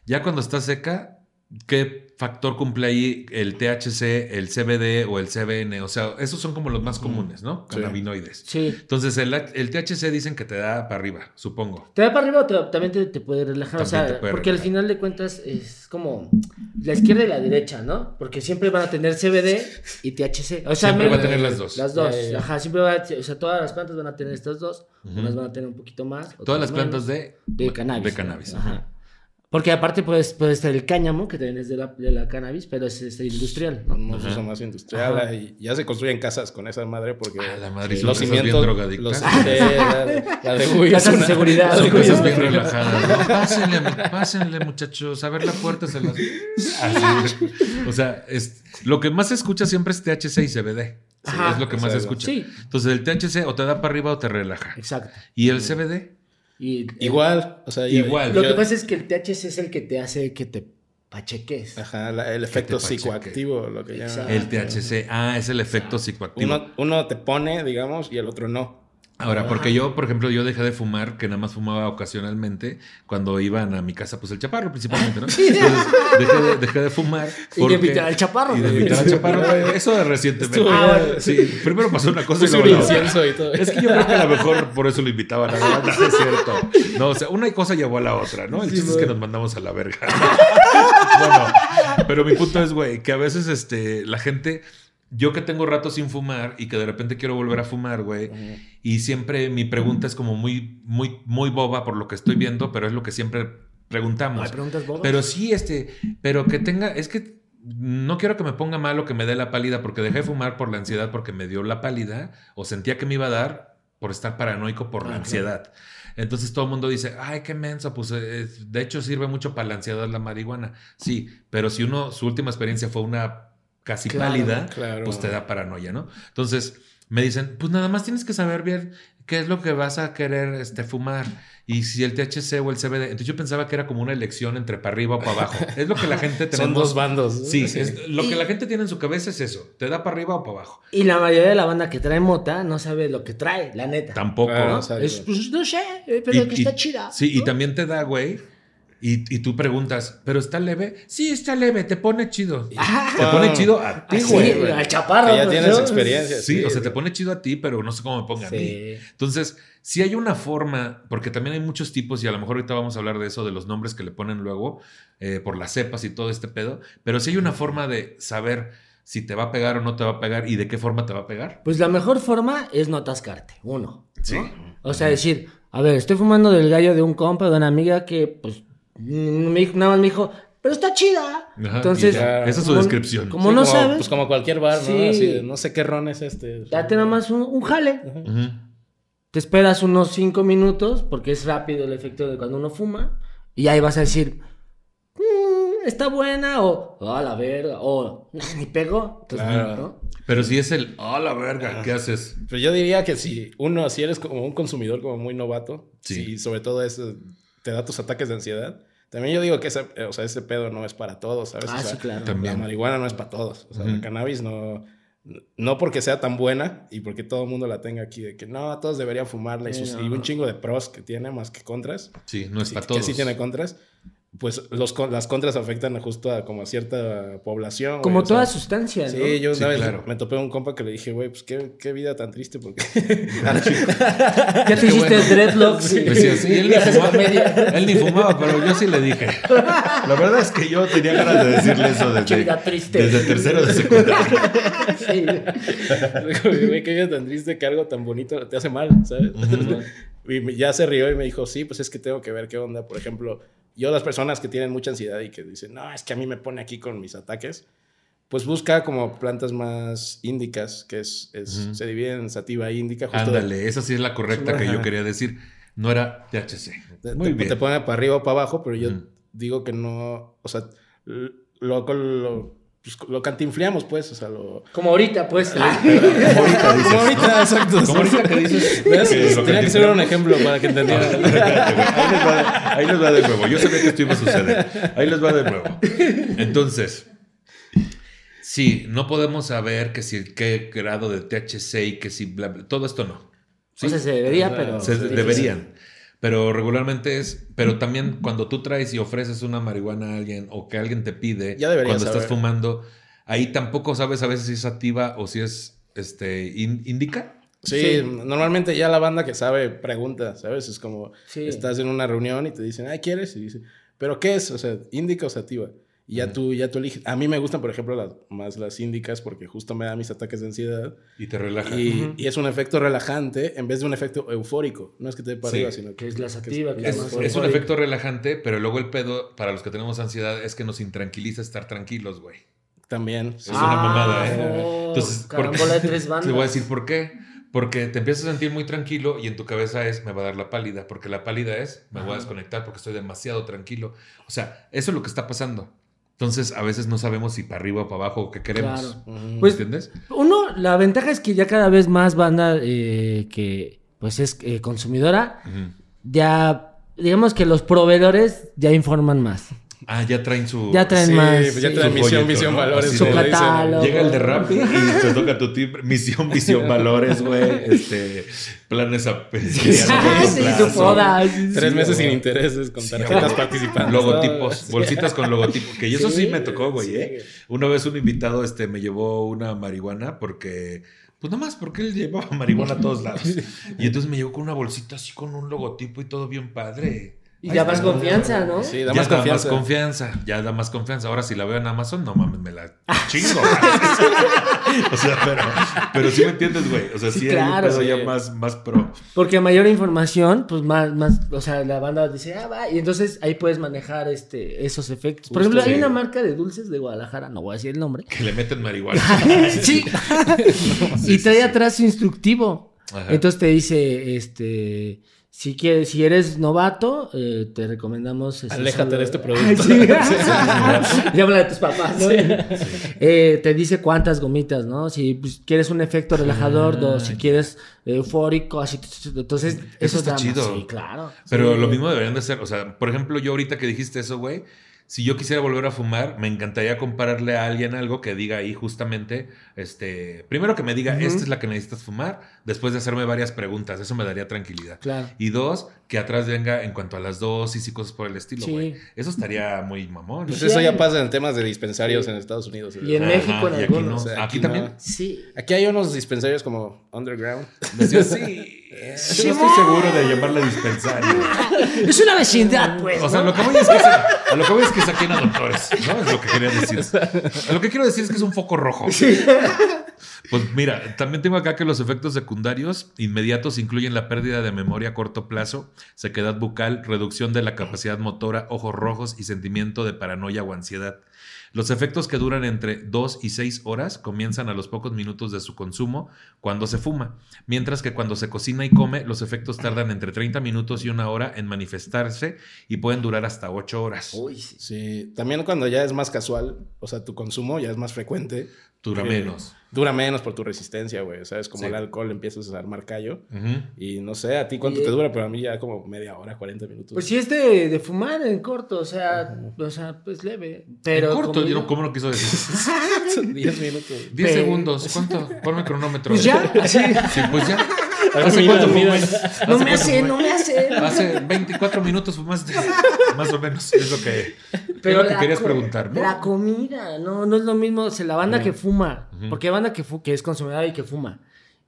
Speaker 1: Ya cuando está seca, ¿qué factor cumple ahí el THC, el CBD o el CBN? O sea, esos son como los más comunes, ¿no?
Speaker 3: Sí.
Speaker 1: Cannabinoides.
Speaker 2: Sí.
Speaker 1: Entonces, el, el THC dicen que te da para arriba, supongo.
Speaker 2: ¿Te da para arriba o te- también te, te puede relajar? o sea,
Speaker 1: te puede
Speaker 2: porque al final de cuentas es como la izquierda y la derecha, ¿no? Porque siempre van a tener CBD y THC. O sea,
Speaker 1: Siempre va a tener las dos.
Speaker 2: Las dos. Ajá, siempre va a, o sea, todas las plantas van a tener estas dos.
Speaker 1: Ujú.
Speaker 2: Unas van a tener un poquito más.
Speaker 1: Todas las
Speaker 2: menos.
Speaker 1: plantas de,
Speaker 2: de cannabis.
Speaker 1: De cannabis.
Speaker 2: Ajá. Porque aparte puedes, puede estar el cáñamo, que también es de la, de la cannabis, pero es, industrial. ¿no?
Speaker 3: No se usa más industrial
Speaker 2: Ajá.
Speaker 3: y ya se construyen casas con esa madre porque
Speaker 1: Ah, la madre,
Speaker 3: sí, los
Speaker 1: bien
Speaker 3: cimientos
Speaker 1: drogadictas.
Speaker 3: los, de- la de Uy,
Speaker 2: Casas de seguridad.
Speaker 3: la de
Speaker 1: Son cosas
Speaker 3: es
Speaker 1: bien relajadas. ¿no? Pásenle, pásenle, muchachos. A ver la puerta se las. Así. O sea, es, lo que más se escucha siempre es THC y CBD.
Speaker 2: Ajá.
Speaker 1: es lo que más se escucha.
Speaker 2: Sí.
Speaker 1: Entonces, el THC o te da para arriba o te relaja.
Speaker 2: Exacto.
Speaker 1: Y el CBD,
Speaker 2: Y,
Speaker 3: Igual, o sea, yo-
Speaker 1: Igual.
Speaker 2: Lo
Speaker 3: yo-
Speaker 2: que pasa es que el THC es el que te hace que te pacheques.
Speaker 3: Ajá, la- el efecto psicoactivo, lo que llaman.
Speaker 2: Exacto.
Speaker 1: el THC. Ah, es el efecto psicoactivo.
Speaker 3: Uno, uno te pone, digamos, y el otro no.
Speaker 1: Ahora, porque yo, por ejemplo, yo dejé de fumar, que nada más fumaba ocasionalmente, cuando iban a mi casa, pues el chaparro principalmente, ¿no? Entonces, dejé de, dejé de fumar.
Speaker 2: Y de
Speaker 1: porque-
Speaker 2: invitar al chaparro.
Speaker 1: Y de invitar al chaparro, güey. Eso de recientemente.
Speaker 3: Estuvo
Speaker 2: Ah, bueno.
Speaker 1: Sí, primero pasó una cosa y luego
Speaker 3: un
Speaker 1: la
Speaker 3: y todo.
Speaker 1: Es que yo creo que a lo mejor por eso lo invitaban, la verdad, no es cierto. No, o sea, una cosa llevó a la otra, ¿no? El
Speaker 2: Sí,
Speaker 1: chiste es que nos mandamos a la verga. bueno, pero mi punto es, güey, que a veces este, la gente, yo que tengo rato sin fumar y que de repente quiero volver a fumar, güey, y siempre mi pregunta es como muy, muy, muy boba por lo que estoy viendo, pero es lo que siempre preguntamos.
Speaker 2: hay preguntas bobas.
Speaker 1: Pero sí, este, pero que tenga, es que no quiero que me ponga mal o que me dé la pálida, porque dejé de fumar por la ansiedad, porque me dio la pálida, o sentía que me iba a dar por estar paranoico por la ansiedad. Entonces todo el mundo dice, ay, qué menso, pues eh, de hecho sirve mucho para la ansiedad la marihuana. Sí, pero si uno, su última experiencia fue una casi
Speaker 2: Claro,
Speaker 1: pálida,
Speaker 3: claro.
Speaker 1: pues te da paranoia, ¿no? Entonces me dicen, pues nada más tienes que saber bien qué es lo que vas a querer este, fumar y si el THC o el CBD. Entonces yo pensaba que era como una elección entre para arriba o para abajo. Es lo que la gente tenemos.
Speaker 3: Son dos bandos. ¿no?
Speaker 1: Sí, es- lo que la gente tiene en su cabeza es eso. ¿Te da para arriba o para abajo?
Speaker 2: Y la mayoría de la banda que trae mota no sabe lo que trae, la neta.
Speaker 1: Tampoco.
Speaker 3: Claro,
Speaker 1: ¿no?
Speaker 2: Es, pues no sé, eh, pero
Speaker 1: Y-
Speaker 2: que
Speaker 1: y-
Speaker 2: está chida.
Speaker 1: Sí, y
Speaker 2: ¿no?
Speaker 1: también te da, güey, Y, y tú preguntas, ¿pero está leve? Sí, está leve, te pone chido.
Speaker 2: Ah.
Speaker 1: te pone chido a ti, güey.
Speaker 2: al chaparro.
Speaker 3: Que ya
Speaker 2: pues,
Speaker 3: tienes
Speaker 2: ¿no?
Speaker 3: experiencia.
Speaker 1: Sí, o sea, te pone chido a ti, pero no sé cómo me ponga a mí.
Speaker 2: Sí.
Speaker 1: Entonces, si hay una forma, porque también hay muchos tipos, y a lo mejor ahorita vamos a hablar de eso, de los nombres que le ponen luego, eh, por las cepas y todo este pedo, pero si hay una forma de saber si te va a pegar o no te va a pegar y de qué forma te va a pegar.
Speaker 2: Pues la mejor forma es no atascarte, uno. ¿no?
Speaker 1: Sí.
Speaker 2: O sea, decir, a ver, estoy fumando del gallo de un compa, de una amiga que, pues, me dijo- nada más me dijo, pero está chida.
Speaker 1: Ajá,
Speaker 2: Entonces,
Speaker 1: ya, esa es su
Speaker 2: como-
Speaker 1: descripción.
Speaker 2: Como
Speaker 3: Sí,
Speaker 2: no sabes,
Speaker 3: Pues como cualquier bar, ¿no?
Speaker 2: Sí.
Speaker 3: Así de, no sé qué ron es este.
Speaker 2: date nada más un, un jale. Te esperas unos cinco minutos, porque es rápido el efecto de cuando uno fuma, y ahí vas a decir, "Mm, está buena, o, "Oh, a la verga, o, "Nah, ni pegó. Entonces,
Speaker 3: Claro.
Speaker 2: ¿no?
Speaker 1: Pero si es el, a la verga, ¿qué haces?
Speaker 3: Pero yo diría que si uno, si eres como un consumidor como muy novato,
Speaker 1: Sí.
Speaker 3: si sobre todo eso te da tus ataques de ansiedad, también yo digo que ese, eh, o sea, ese pedo no es para todos, ¿sabes?
Speaker 2: Ah,
Speaker 3: O sea,
Speaker 2: sí, claro.
Speaker 1: También.
Speaker 3: La marihuana no es para todos. O sea, la cannabis no... No porque sea tan buena y porque todo el mundo la tenga aquí, de que no, todos deberían fumarla y,
Speaker 2: Sí,
Speaker 3: sus-
Speaker 2: no.
Speaker 3: y un chingo de pros que tiene más que contras.
Speaker 1: Sí, no es para
Speaker 3: que
Speaker 1: todos.
Speaker 3: sí tiene contras. Pues los, con- las contras afectan justo a como a cierta población. güey,
Speaker 2: Como
Speaker 3: o sea,
Speaker 2: toda sustancia, ¿no?
Speaker 3: Sí, yo una
Speaker 1: Sí,
Speaker 3: vez
Speaker 1: claro.
Speaker 3: me topé a un compa que le dije, güey, pues qué, qué vida tan triste porque...
Speaker 2: Ya te hiciste
Speaker 1: bueno.
Speaker 2: dreadlocks.
Speaker 1: Sí, sí, él, ni fumaba, él ni fumaba, pero yo sí le dije. La verdad es que yo tenía ganas de decirle eso desde,
Speaker 2: Qué vida triste.
Speaker 1: desde tercero de secundaria.
Speaker 2: Sí.
Speaker 3: Güey, qué vida tan triste que algo tan bonito te hace mal, ¿sabes? Y me- ya se rió y me dijo, sí, pues es que tengo que ver qué onda. Por ejemplo, yo las personas que tienen mucha ansiedad y que dicen, no, es que a mí me pone aquí con mis ataques, pues busca como plantas más índicas, que es, es-
Speaker 1: Ujú.
Speaker 3: se divide en sativa e índica. Justo de-
Speaker 1: Ándale, esa sí es la correcta que yo quería decir. No era THC. Muy
Speaker 3: te-
Speaker 1: bien.
Speaker 3: te pone para arriba o para abajo, pero yo
Speaker 1: Ujú.
Speaker 3: digo que no, o sea, lo, lo, pues, lo cantinfleamos, pues, o sea, lo...
Speaker 2: Como ahorita, pues.
Speaker 1: Como ahorita dices.
Speaker 3: Como ahorita,
Speaker 1: ¿no?
Speaker 3: exacto.
Speaker 1: Como ahorita que dices. Que
Speaker 3: Tenía que ser un ejemplo para que entendieran.
Speaker 1: Ahí les, va de, ahí les va de nuevo. Yo sabía que esto iba a suceder. Ahí les va de nuevo. Entonces, sí, no podemos saber que si qué grado de THC y que si bla, bla, todo esto no. ¿sí?
Speaker 2: O sea, se debería, pero.
Speaker 1: Se- deberían. Pero regularmente es, pero también cuando tú traes y ofreces una marihuana a alguien o que alguien te pide
Speaker 3: Ya
Speaker 1: cuando estás
Speaker 3: saber.
Speaker 1: fumando, ahí tampoco sabes a veces si es activa o si es este in- indica.
Speaker 3: Sí,
Speaker 2: Sí.
Speaker 3: normalmente ya la banda que sabe pregunta, ¿sabes? Es como,
Speaker 2: Sí.
Speaker 3: estás en una reunión y te dicen, ay, ¿quieres? Y dice, ¿pero qué es? O sea, índica o sativa. Y ya tú, ya tú eliges. A mí me gustan, por ejemplo, las, más las índicas porque justo me dan mis ataques de ansiedad.
Speaker 1: Y te relaja.
Speaker 3: Y, es un efecto relajante en vez de un efecto eufórico. No es que te dé para
Speaker 1: Sí.
Speaker 3: arriba, sino
Speaker 2: Que es la sativa, que
Speaker 1: Es,
Speaker 2: más
Speaker 1: es un efecto relajante, pero luego el pedo, para los que tenemos ansiedad, es que nos intranquiliza estar tranquilos, güey.
Speaker 3: también.
Speaker 1: Es una mamada, ¿eh?
Speaker 2: no.
Speaker 1: Entonces, ¿por qué?
Speaker 2: Carambola de tres bandas.
Speaker 1: Te voy a decir por qué. Porque te empiezas a sentir muy tranquilo y en tu cabeza es, me va a dar la pálida, porque la pálida es, me voy a desconectar porque estoy demasiado tranquilo. O sea, eso es lo que está pasando. Entonces, a veces no sabemos si para arriba o para abajo o qué queremos.
Speaker 2: Claro. Pues-
Speaker 1: ¿Entiendes?
Speaker 2: Uno, la ventaja es que ya cada vez más banda eh, que pues es eh, consumidora, ya digamos que los proveedores ya informan más.
Speaker 1: Ah, ya traen su...
Speaker 2: Ya traen
Speaker 3: Sí,
Speaker 2: más.
Speaker 3: pues ya
Speaker 2: sí.
Speaker 3: traen
Speaker 1: Su
Speaker 3: misión,
Speaker 1: ¿no?
Speaker 3: valores.
Speaker 2: Su catálogo.
Speaker 1: Llega el de Rappi y te toca tu tip. Misión, visión, valores, güey. Este, planes a
Speaker 2: Sí, su foda. sí, sí.
Speaker 3: Tres meses sin intereses con
Speaker 1: Sí,
Speaker 3: tarjetas participantes.
Speaker 1: Logotipos, bolsitas con logotipos. Que eso sí,
Speaker 3: Sí,
Speaker 1: me tocó, güey,
Speaker 3: sí,
Speaker 1: ¿eh? Una vez un invitado este, me llevó una marihuana porque... Pues nomás porque él llevaba marihuana a todos lados. Y entonces me llevó con una bolsita así con un logotipo y todo bien padre.
Speaker 2: Y
Speaker 1: Ahí está.
Speaker 2: más confianza, ¿no?
Speaker 3: Sí,
Speaker 1: Ya
Speaker 3: da más confianza.
Speaker 1: confianza, ya da más confianza. Ahora si la veo en Amazon, no mames, me la chingo. o sea, pero, pero sí me entiendes, güey. O sea, sí,
Speaker 2: Sí,
Speaker 1: hay un pedo ya más, más pro.
Speaker 2: Porque a mayor información, pues más, más, o sea, la banda dice, ah, va, y entonces ahí puedes manejar este, esos efectos. Por ejemplo, hay una marca de dulces de Guadalajara, no voy a decir el nombre.
Speaker 1: Que le meten marihuana.
Speaker 2: sí.
Speaker 1: Sí,
Speaker 2: y trae
Speaker 1: sí.
Speaker 2: atrás su instructivo.
Speaker 1: Ajá.
Speaker 2: Entonces te dice, este, si quieres, si eres novato, eh, te recomendamos.
Speaker 3: Aléjate
Speaker 2: solo-
Speaker 3: de este producto.
Speaker 2: Sí. Habla de tus papás, ¿no? Eh, te dice cuántas gomitas, ¿no? Si pues, quieres un efecto relajador,
Speaker 1: Ah,
Speaker 2: dos, si quieres eufórico, así. Entonces, eso,
Speaker 1: está
Speaker 2: da más-
Speaker 1: chido.
Speaker 2: Sí, claro.
Speaker 1: Pero
Speaker 2: Sí.
Speaker 1: lo mismo deberían de ser. O sea, por ejemplo, yo ahorita que dijiste eso, güey. si yo quisiera volver a fumar, me encantaría compararle a alguien algo que diga ahí justamente, este, primero que me diga, esta es la que necesitas fumar, después de hacerme varias preguntas, eso me daría tranquilidad.
Speaker 2: Claro.
Speaker 1: Y dos, que atrás venga en cuanto a las dosis y cosas por el estilo,
Speaker 2: Sí.
Speaker 1: güey. Eso estaría muy mamón.
Speaker 3: Pues
Speaker 2: Sí,
Speaker 3: eso ya pasa en temas de dispensarios en Estados Unidos.
Speaker 2: Y en
Speaker 1: Ajá,
Speaker 2: México en
Speaker 1: y aquí no.
Speaker 2: algunos.
Speaker 3: O sea,
Speaker 1: aquí,
Speaker 3: aquí
Speaker 1: también.
Speaker 2: Sí.
Speaker 3: Aquí hay unos dispensarios como underground.
Speaker 1: Decía, sí. Yo no estoy seguro de llamarle dispensario.
Speaker 2: Es una vecindad, pues.
Speaker 1: O sea, lo que voy es que, a lo que voy es que saquen a doctores, ¿no? Es lo que quería decir. Lo que quiero decir es que es un foco rojo. Pues mira, también tengo acá que los efectos secundarios inmediatos incluyen la pérdida de memoria a corto plazo, sequedad bucal, reducción de la capacidad motora, ojos rojos y sentimiento de paranoia o ansiedad. Los efectos que duran entre 2 y 6 horas comienzan a los pocos minutos de su consumo cuando se fuma, mientras que cuando se cocina y come los efectos tardan entre 30 minutos y una hora en manifestarse y pueden durar hasta 8 horas.
Speaker 2: Uy, sí.
Speaker 3: Sí, también cuando ya es más casual, o sea, tu consumo ya es más frecuente.
Speaker 1: Dura
Speaker 3: eh,
Speaker 1: menos.
Speaker 3: Dura menos por tu resistencia, güey. O sea, es como
Speaker 1: Sí.
Speaker 3: el alcohol empiezas a armar callo. Y no sé a ti cuánto
Speaker 2: Y-
Speaker 3: te dura, pero a mí ya como media hora, 40 minutos.
Speaker 2: Pues sí es de, de fumar en corto, o sea, o sea, pues leve. Pero
Speaker 1: En corto, yo ¿cómo no quiso decir?
Speaker 3: Son 10 minutos.
Speaker 1: 10
Speaker 2: Pe-
Speaker 1: segundos. ¿Cuánto? Ponme cronómetro.
Speaker 2: Pues ya, así.
Speaker 1: Sí, pues ya. ¿Hace
Speaker 3: mira,
Speaker 1: cuánto?
Speaker 2: No
Speaker 1: ¿Hace
Speaker 2: me hace,
Speaker 1: fumas?
Speaker 2: no me hace.
Speaker 1: Hace 24 minutos fumaste. Más o menos. Es lo que,
Speaker 2: Pero
Speaker 1: es lo que
Speaker 2: la
Speaker 1: querías preguntar, ¿no?
Speaker 2: La comida, no, no es lo mismo. O sea, la banda que fuma, porque hay banda que, fu- que es consumidora y que fuma,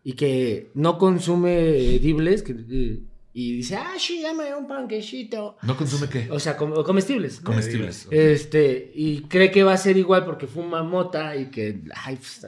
Speaker 2: y que no consume edibles, que, eh, y dice, ah, sí, dame un panquecito.
Speaker 1: ¿No consume qué?
Speaker 2: O sea, com- comestibles. ¿no?
Speaker 1: Comestibles.
Speaker 2: Este, y cree que va a ser igual porque fuma mota y que, ay, pues,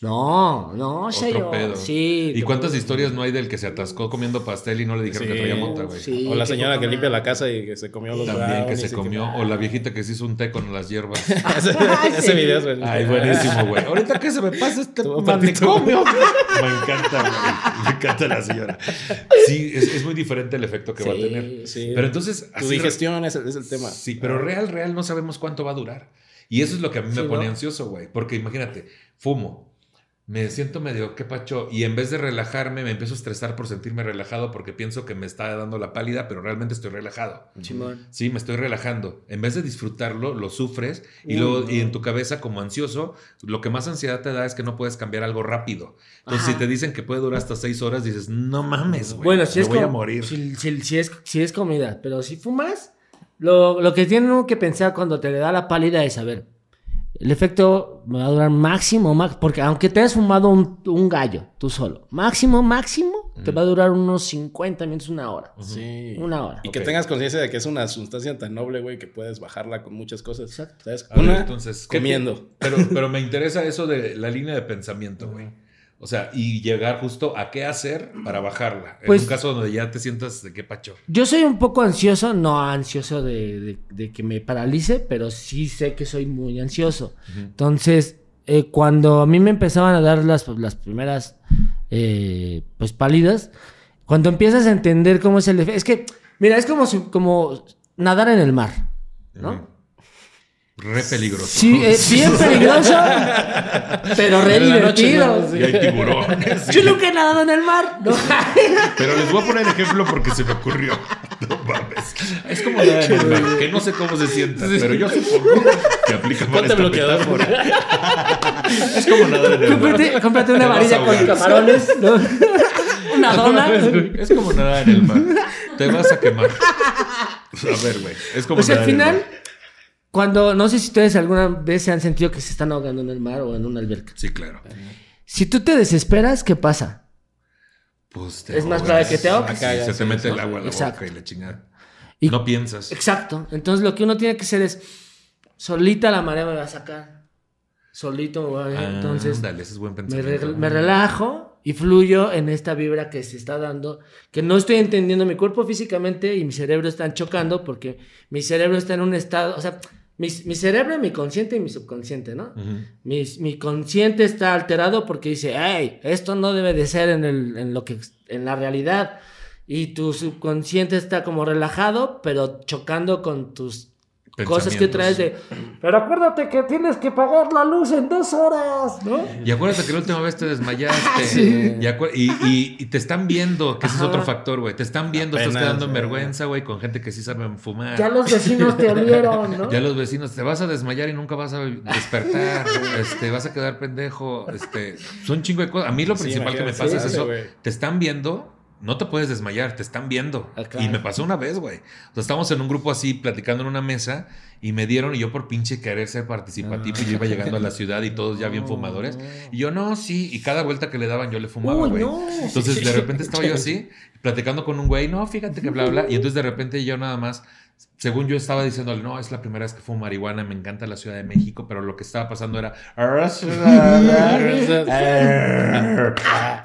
Speaker 2: no, no,
Speaker 1: pedo.
Speaker 2: Sí.
Speaker 1: ¿Y cuántas historias no hay del que se atascó comiendo pastel y no le dijeron que traía mota, güey?
Speaker 2: Sí,
Speaker 3: o la señora que limpia la casa y que se comió los
Speaker 1: También que se comió. O la viejita que se hizo un té con las hierbas.
Speaker 3: ese,
Speaker 2: Ay,
Speaker 3: ese video es buenísimo.
Speaker 1: Ay, buenísimo, güey. Ahorita que se me pasa este manicomio. Me encanta, güey. Me encanta la señora. Sí, es, es muy diferente el efecto que va a tener.
Speaker 3: Sí.
Speaker 1: Pero entonces.
Speaker 3: tu
Speaker 1: así-
Speaker 3: digestión es, el- es el tema.
Speaker 1: Sí, pero real, real no sabemos cuánto va a durar. Y eso es lo que a mí me pone
Speaker 2: ¿no?
Speaker 1: ansioso, güey. Porque imagínate, fumo, me siento medio que pacho y en vez de relajarme me empiezo a estresar por sentirme relajado porque pienso que me está dando la pálida, pero realmente estoy relajado.
Speaker 2: Chimón.
Speaker 1: Sí, me estoy relajando. En vez de disfrutarlo, lo sufres y
Speaker 2: Uy,
Speaker 1: luego y en tu cabeza como ansioso, lo que más ansiedad te da es que no puedes cambiar algo rápido. Entonces,
Speaker 2: Ajá.
Speaker 1: si te dicen que puede durar hasta seis horas, dices, no mames, güey.
Speaker 2: Bueno, si
Speaker 1: me
Speaker 2: es,
Speaker 1: voy a
Speaker 2: com-
Speaker 1: morir.
Speaker 2: Si, si- si es, si es comida, pero si fumas, lo, lo que tiene uno que pensar cuando te le da la pálida es, a ver, el efecto me va a durar máximo, porque aunque te hayas fumado un, un gallo, tú solo, máximo, máximo, te va a durar unos 50 minutos, una hora.
Speaker 3: Sí.
Speaker 2: Una hora.
Speaker 3: Y que tengas conciencia de que es una sustancia tan noble, güey, que puedes bajarla con muchas cosas.
Speaker 2: Exacto.
Speaker 3: ¿Sabes?
Speaker 1: Ver,
Speaker 3: Una,
Speaker 1: entonces, ¿qué
Speaker 3: comiendo.
Speaker 1: Pero, pero me interesa eso de la línea de pensamiento, güey. O sea, y llegar justo a qué hacer para bajarla.
Speaker 2: Pues-
Speaker 1: en un caso donde ya te sientas de qué pacho.
Speaker 2: Yo soy un poco ansioso, no ansioso de, de- de que me paralice, pero sí sé que soy muy ansioso. Entonces, eh, cuando a mí me empezaban a dar las, las primeras eh, pues pálidas, cuando empiezas a entender cómo es el efecto, es que, mira, es como, como nadar en el mar, ¿no?
Speaker 1: Re peligroso.
Speaker 2: Sí, es bien peligroso, pero re
Speaker 3: la
Speaker 2: divertido.
Speaker 3: ¿no?
Speaker 1: Y hay tiburones.
Speaker 2: Yo nunca he nadado en el mar. ¿no?
Speaker 1: Pero les voy a poner ejemplo porque se me ocurrió. No mames. Es como el mar, que no sé cómo se sienta, pero yo supongo que aplica para
Speaker 3: Ponte
Speaker 1: esta
Speaker 3: bloqueador.
Speaker 1: metáfora. Es como nadar en el mar.
Speaker 2: Cómprate, cómprate una varilla con camarones, ¿no? Una dona.
Speaker 1: Es como nadar en el mar. Te vas a quemar. A ver, güey. Es como
Speaker 2: Pues al
Speaker 1: nadar en el
Speaker 2: final,
Speaker 1: mar.
Speaker 2: Cuando, no sé si ustedes alguna vez se han sentido que se están ahogando en el mar o en una alberca.
Speaker 1: Sí, claro.
Speaker 2: Si tú te desesperas, ¿qué pasa?
Speaker 1: Pues te
Speaker 2: Es más probable que te ahogues.
Speaker 1: Acá ya se te mete el agua a la
Speaker 2: Exacto.
Speaker 1: boca y la chingada.
Speaker 2: Y-
Speaker 1: No piensas.
Speaker 2: Exacto. Entonces lo que uno tiene que hacer es, solita la marea me va a sacar. Solito me voy a...
Speaker 1: Ah,
Speaker 2: Entonces
Speaker 1: ándale, ese es buen
Speaker 2: me,
Speaker 1: pensamiento.
Speaker 2: re- me relajo y fluyo en esta vibra que se está dando, que no estoy entendiendo mi cuerpo físicamente y mi cerebro están chocando porque mi cerebro está en un estado, o sea, mi, mi cerebro, mi consciente y mi subconsciente, ¿no? Mi, mi consciente está alterado porque dice, hey, esto no debe de ser en, el, en, lo que, en la realidad. Y tu subconsciente está como relajado, pero chocando con tus cosas que traes de. Pero acuérdate que tienes que pagar la luz en dos horas, ¿no?
Speaker 1: Y acuérdate que la última vez te desmayaste.
Speaker 2: Sí.
Speaker 1: Y, acu- y- y- y te están viendo, que ese es otro factor, güey. Te están viendo, estás quedando en
Speaker 3: güey.
Speaker 1: vergüenza, güey, con gente que sí sabe fumar.
Speaker 2: Ya los vecinos te olieron, ¿no?
Speaker 1: Ya los vecinos, te vas a desmayar y nunca vas a despertar, este, vas a quedar pendejo, este, son chingo de cosas. A mí lo
Speaker 3: Sí,
Speaker 1: principal que me pasa es eso, te están viendo, no te puedes desmayar, te están viendo.
Speaker 2: Acá.
Speaker 1: Y me pasó una vez, güey. O sea, estábamos en un grupo así, platicando en una mesa, y me dieron, y yo por pinche querer ser participativo, y yo iba llegando a la ciudad y todos ya bien fumadores, y yo, no, sí, y cada vuelta que le daban yo le fumaba, güey.
Speaker 2: no.
Speaker 1: Entonces, de repente estaba yo así, platicando con un güey, no, fíjate que bla, bla, y entonces de repente yo nada más, según yo estaba diciéndole, no, es la primera vez que fumo marihuana, me encanta la Ciudad de México, pero lo que estaba pasando era...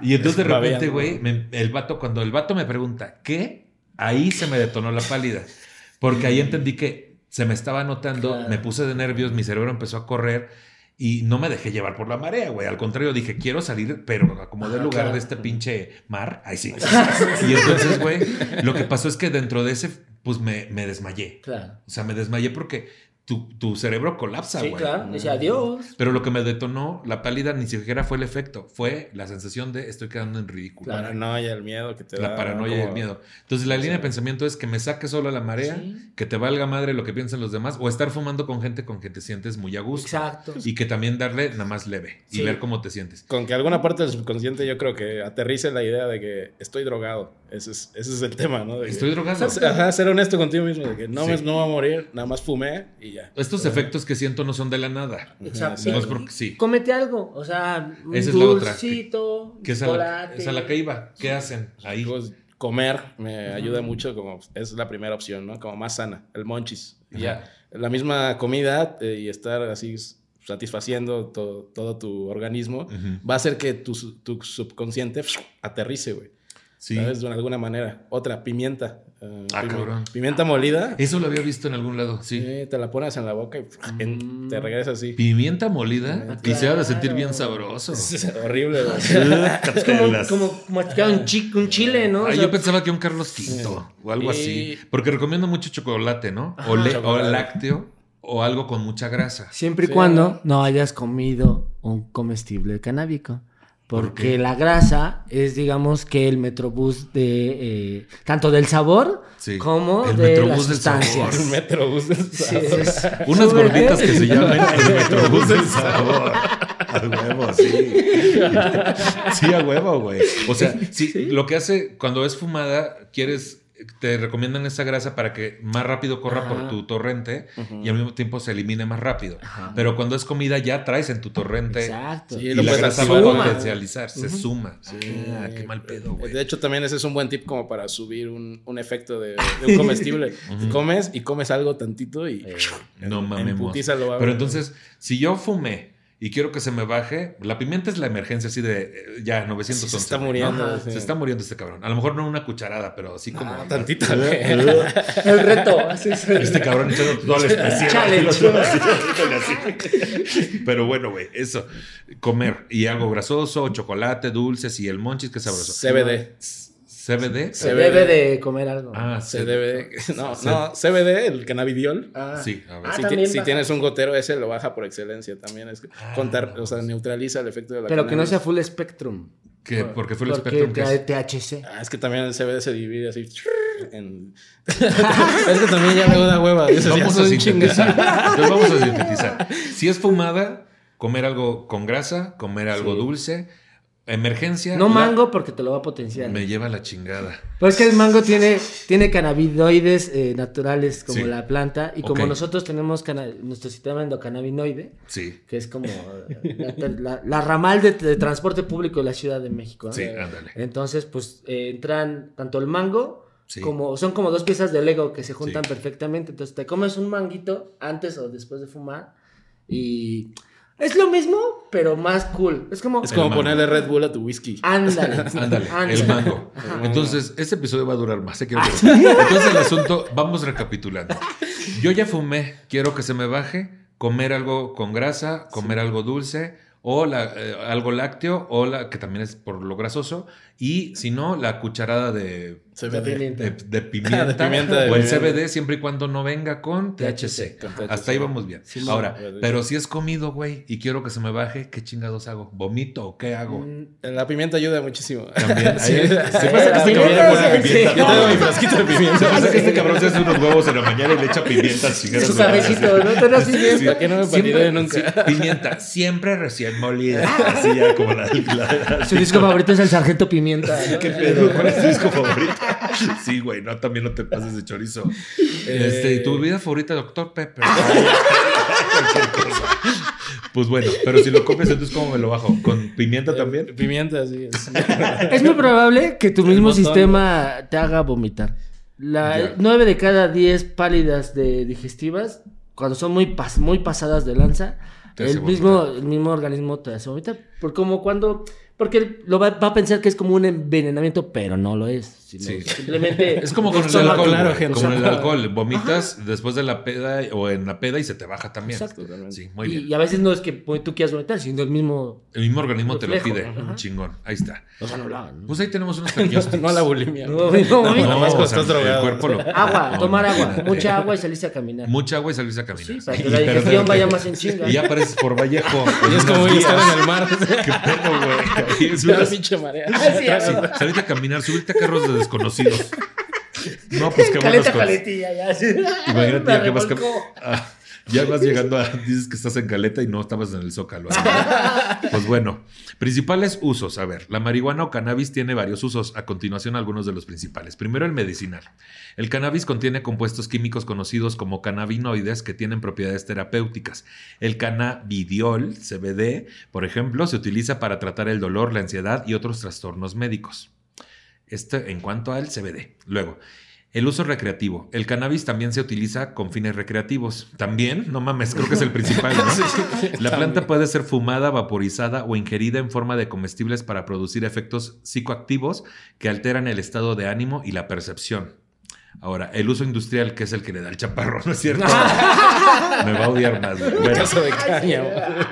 Speaker 1: y entonces de repente, güey, el vato, cuando el vato me pregunta, ¿qué? Ahí se me detonó la pálida, porque ahí entendí que se me estaba notando,
Speaker 2: Claro.
Speaker 1: me puse de nervios, mi cerebro empezó a correr. Y no me dejé llevar por la marea, güey. Al contrario, dije, quiero salir, pero como de
Speaker 2: Ajá,
Speaker 1: lugar de este pinche mar. Ahí sí. y entonces, güey, lo que pasó es que dentro de ese, pues me, me desmayé.
Speaker 2: Claro.
Speaker 1: O sea, me desmayé porque tu, tu cerebro colapsa,
Speaker 2: Sí,
Speaker 1: güey.
Speaker 2: claro. Dice adiós.
Speaker 1: Pero lo que me detonó la pálida ni siquiera fue el efecto, fue la sensación de estoy quedando en ridículo.
Speaker 2: Claro.
Speaker 3: Paranoia, el miedo que te da.
Speaker 1: La paranoia y el miedo. Entonces, la línea de pensamiento es que me saque solo a la marea,
Speaker 2: Sí.
Speaker 1: que te valga madre lo que piensen los demás, o estar fumando con gente con que te sientes muy a gusto.
Speaker 2: Exacto.
Speaker 1: Y que también darle nada más leve y
Speaker 2: Sí.
Speaker 1: ver cómo te sientes.
Speaker 3: Con que alguna parte del subconsciente yo creo que aterrice la idea de que estoy drogado. Ese es, ese es el tema, ¿no? De que-
Speaker 1: Estoy drogado.
Speaker 3: Ajá, ser honesto contigo mismo, de que no,
Speaker 1: Sí.
Speaker 3: me, no voy a morir, nada más fumé y ya.
Speaker 1: Estos efectos que siento no son de la nada.
Speaker 2: Exacto.
Speaker 1: No es porque sí.
Speaker 2: Cómete algo. O sea, un
Speaker 1: Esa es la otra.
Speaker 2: dulcito,
Speaker 1: Que es a, la,
Speaker 2: chocolate.
Speaker 1: es a la que iba. ¿Qué hacen ahí?
Speaker 3: Pues, comer me ayuda mucho, como es la primera opción, ¿no? Como más sana, el monchis. Y ya, la misma comida eh, y estar así satisfaciendo to- todo tu organismo
Speaker 1: Ujú.
Speaker 3: va a hacer que tu, tu subconsciente aterrice, güey.
Speaker 1: Sí.
Speaker 3: ¿Sabes? De alguna manera. Otra, pimienta. eh,
Speaker 1: Ah,
Speaker 3: pimi-
Speaker 1: cabrón.
Speaker 3: Pimienta molida.
Speaker 1: Eso lo había visto en algún lado, sí.
Speaker 3: Sí, te la pones en la boca y en- te regresa así.
Speaker 1: Pimienta molida y se ha de sentir bien sabroso.
Speaker 3: Es horrible, güey.
Speaker 2: Es como, como masticar un, chi- un chile, ¿no? O
Speaker 1: Ah,
Speaker 2: sea,
Speaker 1: yo pensaba que un Carlos V o algo
Speaker 3: Y-
Speaker 1: así. Porque recomiendo mucho chocolate, ¿no? O,
Speaker 2: Ajá.
Speaker 1: le- o
Speaker 3: Chocolate.
Speaker 1: lácteo o algo con mucha grasa.
Speaker 2: Siempre y
Speaker 3: Sí.
Speaker 2: cuando no hayas comido un comestible canábico.
Speaker 1: ¿Por
Speaker 2: Porque la grasa es, digamos, que el metrobús de eh, tanto del sabor
Speaker 1: Sí,
Speaker 2: como
Speaker 1: el
Speaker 2: de
Speaker 1: Metrobús
Speaker 2: las
Speaker 1: del sabor.
Speaker 3: El metrobús del
Speaker 2: Sí,
Speaker 3: sabor.
Speaker 2: es-
Speaker 1: Unas
Speaker 2: Súbete.
Speaker 1: gorditas que se llaman el Metrobús del sabor. A huevo, sí. Sí, a huevo, güey. O sea, sí, lo que hace cuando es fumada, quieres, te recomiendan esa grasa para que más rápido corra por tu torrente y al mismo tiempo se elimine más rápido.
Speaker 2: Ajá.
Speaker 1: Pero cuando es comida ya traes en tu torrente
Speaker 2: Exacto.
Speaker 3: Sí,
Speaker 1: y
Speaker 3: lo
Speaker 1: la
Speaker 3: puedes
Speaker 1: grasa va a potencializar, se suma. Ah, qué mal pedo, güey.
Speaker 3: De hecho, también ese es un buen tip como para subir un, un efecto de, de un comestible. comes y comes algo tantito y
Speaker 1: No
Speaker 3: en lo va a
Speaker 1: Pero entonces, si yo fumé y quiero que se me baje, la pimienta es la emergencia así de eh, ya 911.
Speaker 3: Sí, se está muriendo. Sí.
Speaker 1: Se está muriendo este cabrón. A lo mejor no una cucharada, pero así como.
Speaker 3: Ah, tantito. güey.
Speaker 2: El reto. así es.
Speaker 1: Este cabrón echando todo el especial.
Speaker 2: Challenge.
Speaker 1: Pero bueno, güey, eso. Comer y algo grasoso, chocolate, dulces y el monchis, que sabroso.
Speaker 3: CBD.
Speaker 1: CBD.
Speaker 2: Se debe de comer algo.
Speaker 1: Ah,
Speaker 3: Se
Speaker 1: sí.
Speaker 3: debe. No, no, CBD, el cannabidiol.
Speaker 2: Ah.
Speaker 1: Sí, a ver.
Speaker 2: Ah,
Speaker 3: si, ti-
Speaker 2: también
Speaker 3: si tienes un gotero, ese lo baja por excelencia también. Es
Speaker 1: Ah,
Speaker 3: contar, o sea, neutraliza el efecto de la
Speaker 2: Pero que no sea full spectrum.
Speaker 1: ¿Qué? Porque fue el
Speaker 2: Porque
Speaker 1: espectro que es.
Speaker 2: THC.
Speaker 3: Ah, es que también el CBD se divide así. En... es que también ya me da hueva. Eso
Speaker 1: Vamos a sintetizar. Entonces vamos a sintetizar. Si es fumada, comer algo con grasa, comer algo
Speaker 2: Sí.
Speaker 1: dulce. Emergencia.
Speaker 2: No mango porque te lo va a potenciar.
Speaker 1: Me lleva la chingada.
Speaker 2: Pero es que el mango tiene, tiene cannabinoides eh, naturales como
Speaker 1: Sí.
Speaker 2: la planta. Y como nosotros tenemos nuestro sistema endocannabinoide,
Speaker 1: Sí.
Speaker 2: que es como eh, la, la- la ramal de, de transporte público de la Ciudad de México. ¿no?
Speaker 1: Sí, ándale.
Speaker 2: Entonces, pues eh, entran tanto el mango
Speaker 1: Sí.
Speaker 2: como son como dos piezas de Lego que se juntan
Speaker 1: Sí.
Speaker 2: perfectamente. Entonces te comes un manguito antes o después de fumar y es lo mismo, pero más cool. Es como
Speaker 3: Es como ponerle Red Bull a tu whisky.
Speaker 2: ándale,
Speaker 1: Ándale,
Speaker 2: ándale.
Speaker 1: el mango.
Speaker 2: Ajá.
Speaker 1: Entonces, este episodio va a durar más. ¿eh? Quiero que- Entonces, el asunto, vamos recapitulando. Yo ya fumé, quiero que se me baje, comer algo con grasa, comer algo dulce, o la- eh, algo lácteo, o la, que también es por lo grasoso, Y si no, la cucharada de,
Speaker 2: pimienta.
Speaker 1: de, de pimienta,
Speaker 3: De pimienta,
Speaker 1: o el
Speaker 3: pimienta.
Speaker 1: CBD siempre y cuando no venga con THC.
Speaker 3: Con THC.
Speaker 1: Hasta ahí vamos bien.
Speaker 2: Sí,
Speaker 1: Ahora, pero si es comido, güey, y quiero que se me baje, ¿qué chingados hago? ¿Vomito o qué hago?
Speaker 2: Mm,
Speaker 3: La pimienta ayuda muchísimo.
Speaker 1: También.
Speaker 3: Sí.
Speaker 1: Se pasa que este cabrón le pone pimienta.
Speaker 3: Yo tengo mi frasquito de
Speaker 1: Se
Speaker 3: pimienta.
Speaker 1: pasa que este cabrón se hace unos huevos en la mañana y le echa pimienta al chingar a
Speaker 2: Su
Speaker 1: su madre.
Speaker 2: cabecito, ¿no? Bien.
Speaker 3: Para que no me
Speaker 1: Siempre-
Speaker 3: nunca.
Speaker 1: pimienta, siempre recién molida. Así ya como la, la-
Speaker 2: Su disco favorito es el Sargento Pimienta. ¿No?
Speaker 1: ¿Qué pedo? ¿Cuál es tu disco favorito? Sí, güey, no, también no te pases de chorizo. Este, ¿y tu bebida favorita, doctor Pepper? Cualquier cosa. Pues bueno, pero si lo comes, entonces ¿cómo me lo bajo? ¿Con pimienta también?
Speaker 3: Pimienta, sí. es.
Speaker 2: Es muy probable que tu mismo sistema te haga vomitar. La
Speaker 1: Ya.
Speaker 2: 9 de cada 10 pálidas de digestivas, cuando son muy, pas- muy pasadas de lanza, el mismo, el mismo organismo te hace vomitar. Por como cuando. Porque lo va, va a pensar que es como un envenenamiento, pero no lo es. Sino
Speaker 1: Sí.
Speaker 2: Simplemente.
Speaker 1: Es como con el alcohol,
Speaker 3: claro,
Speaker 1: como el
Speaker 3: Ajá.
Speaker 1: alcohol. Vomitas después de la peda o en la peda y se te baja también.
Speaker 2: Exacto.
Speaker 1: Sí, muy
Speaker 2: y,
Speaker 1: bien.
Speaker 2: y a veces no es que pues, tú quieras vomitar, sino el mismo.
Speaker 1: El mismo organismo te lo
Speaker 2: Reflejo,
Speaker 1: pide.
Speaker 2: ajá.
Speaker 1: Chingón. Ahí está.
Speaker 2: O sea, no hagan, ¿no?
Speaker 1: Pues ahí tenemos unos pequeños tips.
Speaker 3: No la bulimia.
Speaker 2: No, no, no.
Speaker 3: Nada más
Speaker 1: o sea. El cuerpo lo-
Speaker 2: Agua,
Speaker 1: No,
Speaker 2: tomar agua. Mucha agua y salirse a caminar.
Speaker 1: Mucha agua y salirse a caminar.
Speaker 2: Sí, para que
Speaker 1: Y
Speaker 2: la digestión vaya más en chinga.
Speaker 1: Y ya apareces por Vallejo.
Speaker 3: Y es como estar en el mar.
Speaker 1: Qué pedo, güey. Es
Speaker 3: Una pinche marea.
Speaker 1: Sí, salirte a caminar, subirte a carros de desconocidos. No, pues qué
Speaker 2: Caleta, caletilla, ya.
Speaker 1: Imagínate ya que vas. Ah, ya vas llegando a. Dices que estás en caleta y no estabas en el zócalo. Pues bueno, principales usos. A ver, la marihuana o cannabis tiene varios usos. A continuación, algunos de los principales. Primero, el medicinal. El cannabis contiene compuestos químicos conocidos como cannabinoides que tienen propiedades terapéuticas. El cannabidiol, CBD, por ejemplo, se utiliza para tratar el dolor, la ansiedad y otros trastornos médicos. Este en cuanto al CBD. Luego, el uso recreativo. El cannabis también se utiliza con fines recreativos. También, no mames, creo que es el principal. ¿no? La planta puede ser fumada, vaporizada o ingerida en forma de comestibles para producir efectos psicoactivos que alteran el estado de ánimo y la percepción. Ahora, el uso industrial, que es el que le da el chaparro, ¿no es cierto? Me va a odiar más. Bueno,
Speaker 3: Caso de caña.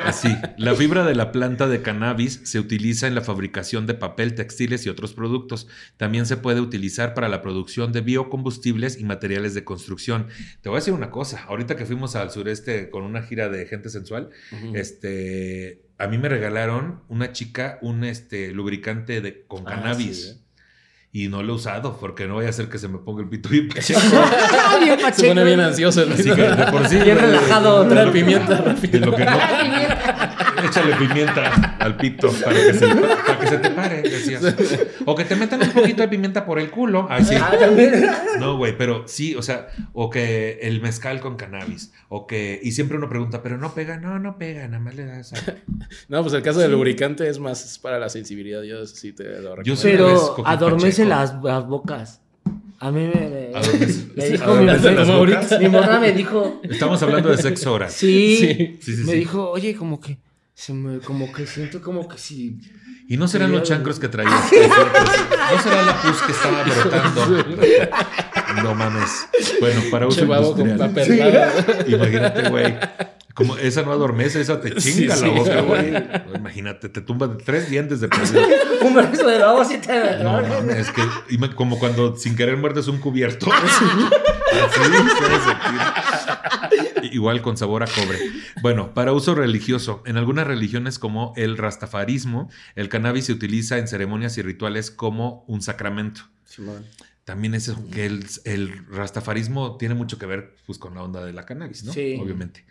Speaker 1: Así, la fibra de la planta de cannabis se utiliza en la fabricación de papel, textiles y otros productos. También se puede utilizar para la producción de biocombustibles y materiales de construcción. Te voy a decir una cosa, ahorita que fuimos al sureste con una gira de gente sensual, este, a mí me regalaron una chica un este lubricante de con
Speaker 3: Ah,
Speaker 1: cannabis.
Speaker 3: sí, ¿eh?
Speaker 1: Y no lo he usado porque no vaya a ser que se me ponga el pito bien
Speaker 2: Bien
Speaker 3: Se
Speaker 2: pacheco.
Speaker 3: pone bien ansioso. el
Speaker 1: Así que de por sí.
Speaker 2: Bien relajado.
Speaker 3: Trae pimienta
Speaker 1: De
Speaker 3: rápido.
Speaker 1: lo que no. Échale pimienta al pito para que se, para que se te pare, decías. O que te metan un poquito de pimienta por el culo. Ay, sí.
Speaker 2: Ah, también.
Speaker 1: No, güey, pero sí, o sea, o que el mezcal con cannabis, o que, y siempre uno pregunta, pero no pega, no, no pega, nada más le das. a-
Speaker 3: No, pues el caso del lubricante es más para la sensibilidad. Yo sí te lo recomiendo.
Speaker 1: Yo
Speaker 2: Pero adormece las, las bocas. A mí me, me, dijo mi,
Speaker 1: ¿Adormece las
Speaker 2: mujer-
Speaker 1: bocas?
Speaker 2: mi morra me dijo,
Speaker 1: Estamos hablando de sexo oral.
Speaker 2: sí,
Speaker 3: Sí.
Speaker 1: Sí, sí,
Speaker 2: me
Speaker 1: sí.
Speaker 2: dijo, oye, como que, se me, como que siento como que si,
Speaker 1: Y no serán los chancros que traías. No será la pus que estaba brotando. No mames. Bueno, para uso
Speaker 3: con papel. nada.
Speaker 1: Imagínate, güey. Como esa no adormece, esa te
Speaker 3: Sí,
Speaker 1: chinga
Speaker 3: sí,
Speaker 1: la boca,
Speaker 3: güey.
Speaker 1: Imagínate, te tumba de tres dientes de perdido.
Speaker 2: un beso de babo así te
Speaker 1: No mames, es que como cuando sin querer muerdes un cubierto. Así. Igual con sabor a cobre. Bueno, para uso religioso, en algunas religiones como el rastafarismo, el cannabis se utiliza en ceremonias y rituales como un sacramento.
Speaker 3: Simón.
Speaker 1: También es eso, que el, el rastafarismo tiene mucho que ver pues, con la onda de la cannabis, ¿no?
Speaker 2: Sí.
Speaker 1: Obviamente.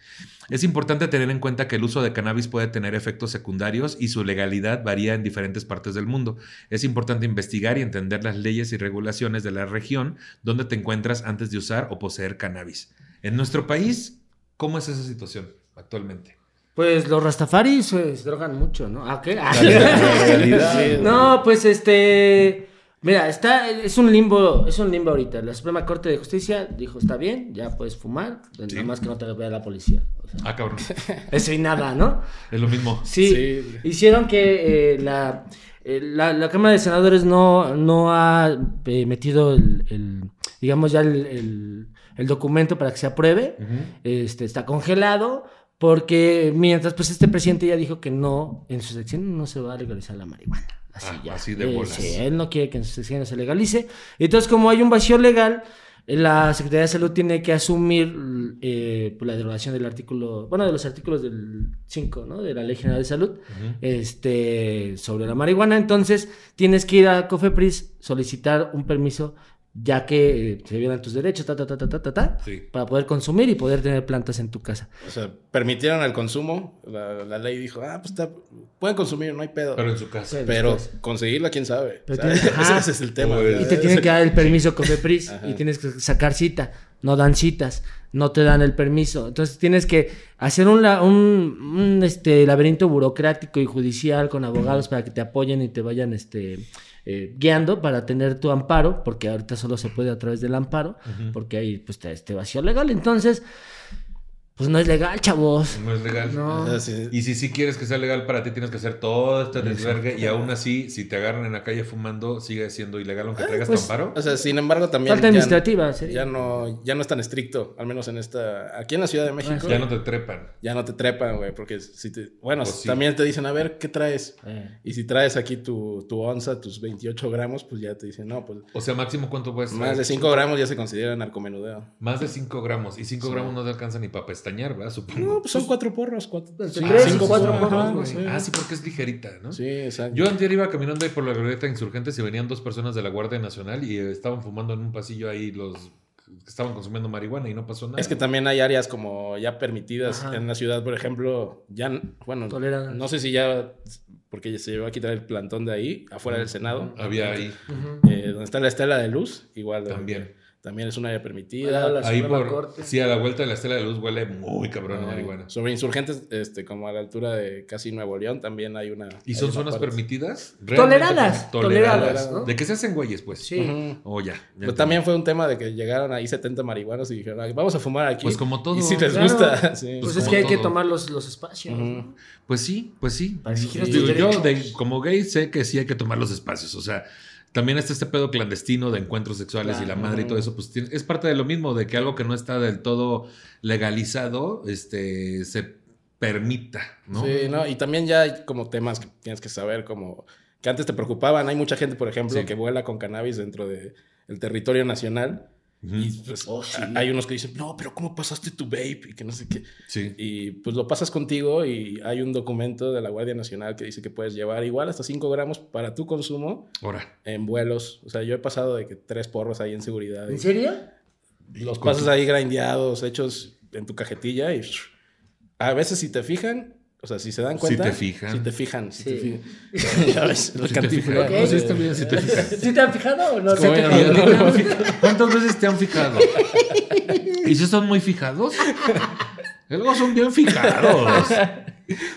Speaker 1: Es importante tener en cuenta que el uso de cannabis puede tener efectos secundarios y su legalidad varía en diferentes partes del mundo. Es importante investigar y entender las leyes y regulaciones de la región donde te encuentras antes de usar o poseer cannabis. En nuestro país, ¿cómo es esa situación actualmente?
Speaker 2: Pues los rastafaris se drogan mucho, ¿no? ¿A qué?
Speaker 1: La legalidad.
Speaker 3: Sí.
Speaker 2: No, pues este. Mira, está, es un limbo, es un limbo ahorita. La Suprema Corte de Justicia dijo, está bien, ya puedes fumar, nada más que no te vea la policía. O sea,
Speaker 1: Ah, cabrón.
Speaker 2: eso y nada, ¿no?
Speaker 1: Es lo mismo.
Speaker 2: Sí,
Speaker 3: Sí.
Speaker 2: hicieron que eh, la, eh, la, la Cámara de Senadores no, no ha eh, metido el, el, digamos ya el, el- el documento para que se apruebe. Este, está congelado, Porque mientras, pues este presidente ya dijo que no, en sus secciones no se va a legalizar la marihuana. Así
Speaker 1: Ah,
Speaker 2: ya.
Speaker 1: así de
Speaker 2: Eh,
Speaker 1: bolas.
Speaker 2: sí, él no quiere que en secciones se legalice. Entonces, como hay un vacío legal, la Secretaría de Salud tiene que asumir eh, pues, la derogación del artículo, bueno, de los artículos del 5, ¿no? De la Ley General de Salud, este, sobre la marihuana. Entonces, tienes que ir a Cofepris, solicitar un permiso, ya que eh, se violan tus derechos, ta, ta, ta, ta, ta, ta, ta,
Speaker 1: Sí.
Speaker 2: para poder consumir y poder tener plantas en tu casa.
Speaker 3: O sea, permitieron el consumo. La, la ley dijo, ah, pues está- pueden consumir, no hay pedo.
Speaker 1: Pero en su casa.
Speaker 2: Pero-
Speaker 3: conseguirla, quién sabe.
Speaker 2: Pero
Speaker 3: O sea,
Speaker 2: tienes- ajá.
Speaker 3: ese es el tema.
Speaker 1: Pues-
Speaker 2: Y te tienen que dar el permiso Cofepris y tienes que sacar cita. No dan citas, no te dan el permiso. Entonces tienes que hacer un, la- un, un, este, laberinto burocrático y judicial con abogados para que te apoyen y te vayan este, eh, guiando para tener tu amparo, porque ahorita solo se puede a través del amparo, porque hay pues, este vacío legal. Entonces, pues no es legal, chavos.
Speaker 1: No es legal.
Speaker 2: No.
Speaker 3: Sí.
Speaker 1: Y si sí quieres que sea legal para ti, tienes que hacer todo este desvergue. Y aún así, si te agarran en la calle fumando, sigue siendo ilegal aunque traigas
Speaker 2: pues,
Speaker 1: tu amparo.
Speaker 3: O sea, sin embargo, también.
Speaker 2: Falta
Speaker 3: ya-
Speaker 2: administrativa, sería.
Speaker 3: Ya no, ya no es tan estricto, al menos en esta. Aquí en la Ciudad de México.
Speaker 1: Ya no te trepan.
Speaker 3: ya no te trepan, güey, porque si te. Bueno,
Speaker 1: Pues sí.
Speaker 3: también te dicen, a ver, ¿qué traes?
Speaker 2: Eh.
Speaker 3: Y si traes aquí tu, tu onza, tus 28 gramos, pues ya te dicen, no, pues.
Speaker 1: O sea, máximo cuánto puedes
Speaker 3: Más
Speaker 1: traer?
Speaker 3: de 5 gramos ya se considera narcomenudeo.
Speaker 1: Más de 5 gramos. Y 5
Speaker 3: Sí.
Speaker 1: gramos no te alcanza ni para pestañear, ¿verdad? Supongo.
Speaker 3: No, pues son cuatro porros. Cuatro, sí,
Speaker 2: tres
Speaker 3: cinco
Speaker 2: cuatro
Speaker 3: porros,
Speaker 2: porros.
Speaker 1: Ah, sí, porque es ligerita, ¿no?
Speaker 3: Sí, exacto.
Speaker 1: Yo antier iba caminando ahí por la glorieta de Insurgentes y venían dos personas de la Guardia Nacional y estaban fumando en un pasillo ahí los que estaban consumiendo marihuana y no pasó nada.
Speaker 3: Es que también hay áreas como ya permitidas
Speaker 2: Ajá.
Speaker 3: en la ciudad, por ejemplo, ya, bueno, no sé si ya, porque se llevó a quitar el plantón de ahí, afuera del Senado.
Speaker 1: Había ahí.
Speaker 3: Eh, donde está la estela de luz, igual. eh,
Speaker 1: También.
Speaker 3: También es un área permitida.
Speaker 1: Ahí por.
Speaker 2: Corte.
Speaker 1: Sí, a la vuelta de la estela de luz huele muy cabrón a
Speaker 3: Eh,
Speaker 1: marihuana.
Speaker 3: Sobre insurgentes, este, como a la altura de casi Nuevo León, también hay una.
Speaker 1: ¿Y son zonas
Speaker 3: parte.
Speaker 1: permitidas?
Speaker 2: Toleradas, toleradas, ¿no?
Speaker 1: De que se hacen güeyes, pues.
Speaker 2: Sí.
Speaker 3: Ujú.
Speaker 1: Oh, ya. ya
Speaker 3: Pues
Speaker 1: entendí.
Speaker 3: también fue un tema de que llegaron ahí 70 marihuanos y dijeron, "Ay, vamos a fumar aquí.
Speaker 1: Pues como todo.
Speaker 3: Y si les
Speaker 2: Claro.
Speaker 3: gusta. sí.
Speaker 2: Pues,
Speaker 1: Pues
Speaker 2: es
Speaker 1: como
Speaker 2: que hay que tomar los, los espacios.
Speaker 1: Pues sí, pues sí. Digo, yo, de- como gay, sé que sí hay que tomar los espacios. O sea, también está este pedo clandestino de encuentros sexuales y la madre y todo eso. Pues es parte de lo mismo, de que algo que no está del todo legalizado este, se permita, ¿no?
Speaker 3: Sí, no, y también ya hay como temas que tienes que saber, como que antes te preocupaban. Hay mucha gente, por ejemplo,
Speaker 1: Sí.
Speaker 3: que vuela con cannabis dentro del territorio nacional. Y pues
Speaker 2: Oh, sí.
Speaker 3: hay unos que dicen, no, pero ¿cómo pasaste tu vape? Y que no sé qué.
Speaker 1: Sí.
Speaker 3: Y pues lo pasas contigo y hay un documento de la Guardia Nacional que dice que puedes llevar igual hasta 5 gramos para tu consumo
Speaker 1: Ahora.
Speaker 3: en vuelos. O sea, yo he pasado de que tres porros ahí en seguridad.
Speaker 2: ¿En serio?
Speaker 3: los pasas ahí grindeados, hechos en tu cajetilla y a veces si te fijan, o sea, si se dan
Speaker 1: Si
Speaker 3: cuenta.
Speaker 1: te fijan.
Speaker 3: Si te fijan, si te
Speaker 2: Sí.
Speaker 3: fijan. ya ves,
Speaker 1: Si te fijas.
Speaker 3: ¿no?
Speaker 1: No, sí
Speaker 3: De-
Speaker 1: está bien, si te fijas.
Speaker 2: ¿Sí te han fijado o no?
Speaker 3: Es como
Speaker 2: ¿Se te
Speaker 1: ¿Y
Speaker 2: han
Speaker 1: te
Speaker 2: fijado?
Speaker 1: ¿Cuántas veces te han fijado? ¿Y si son muy fijados? Luego son bien fijados.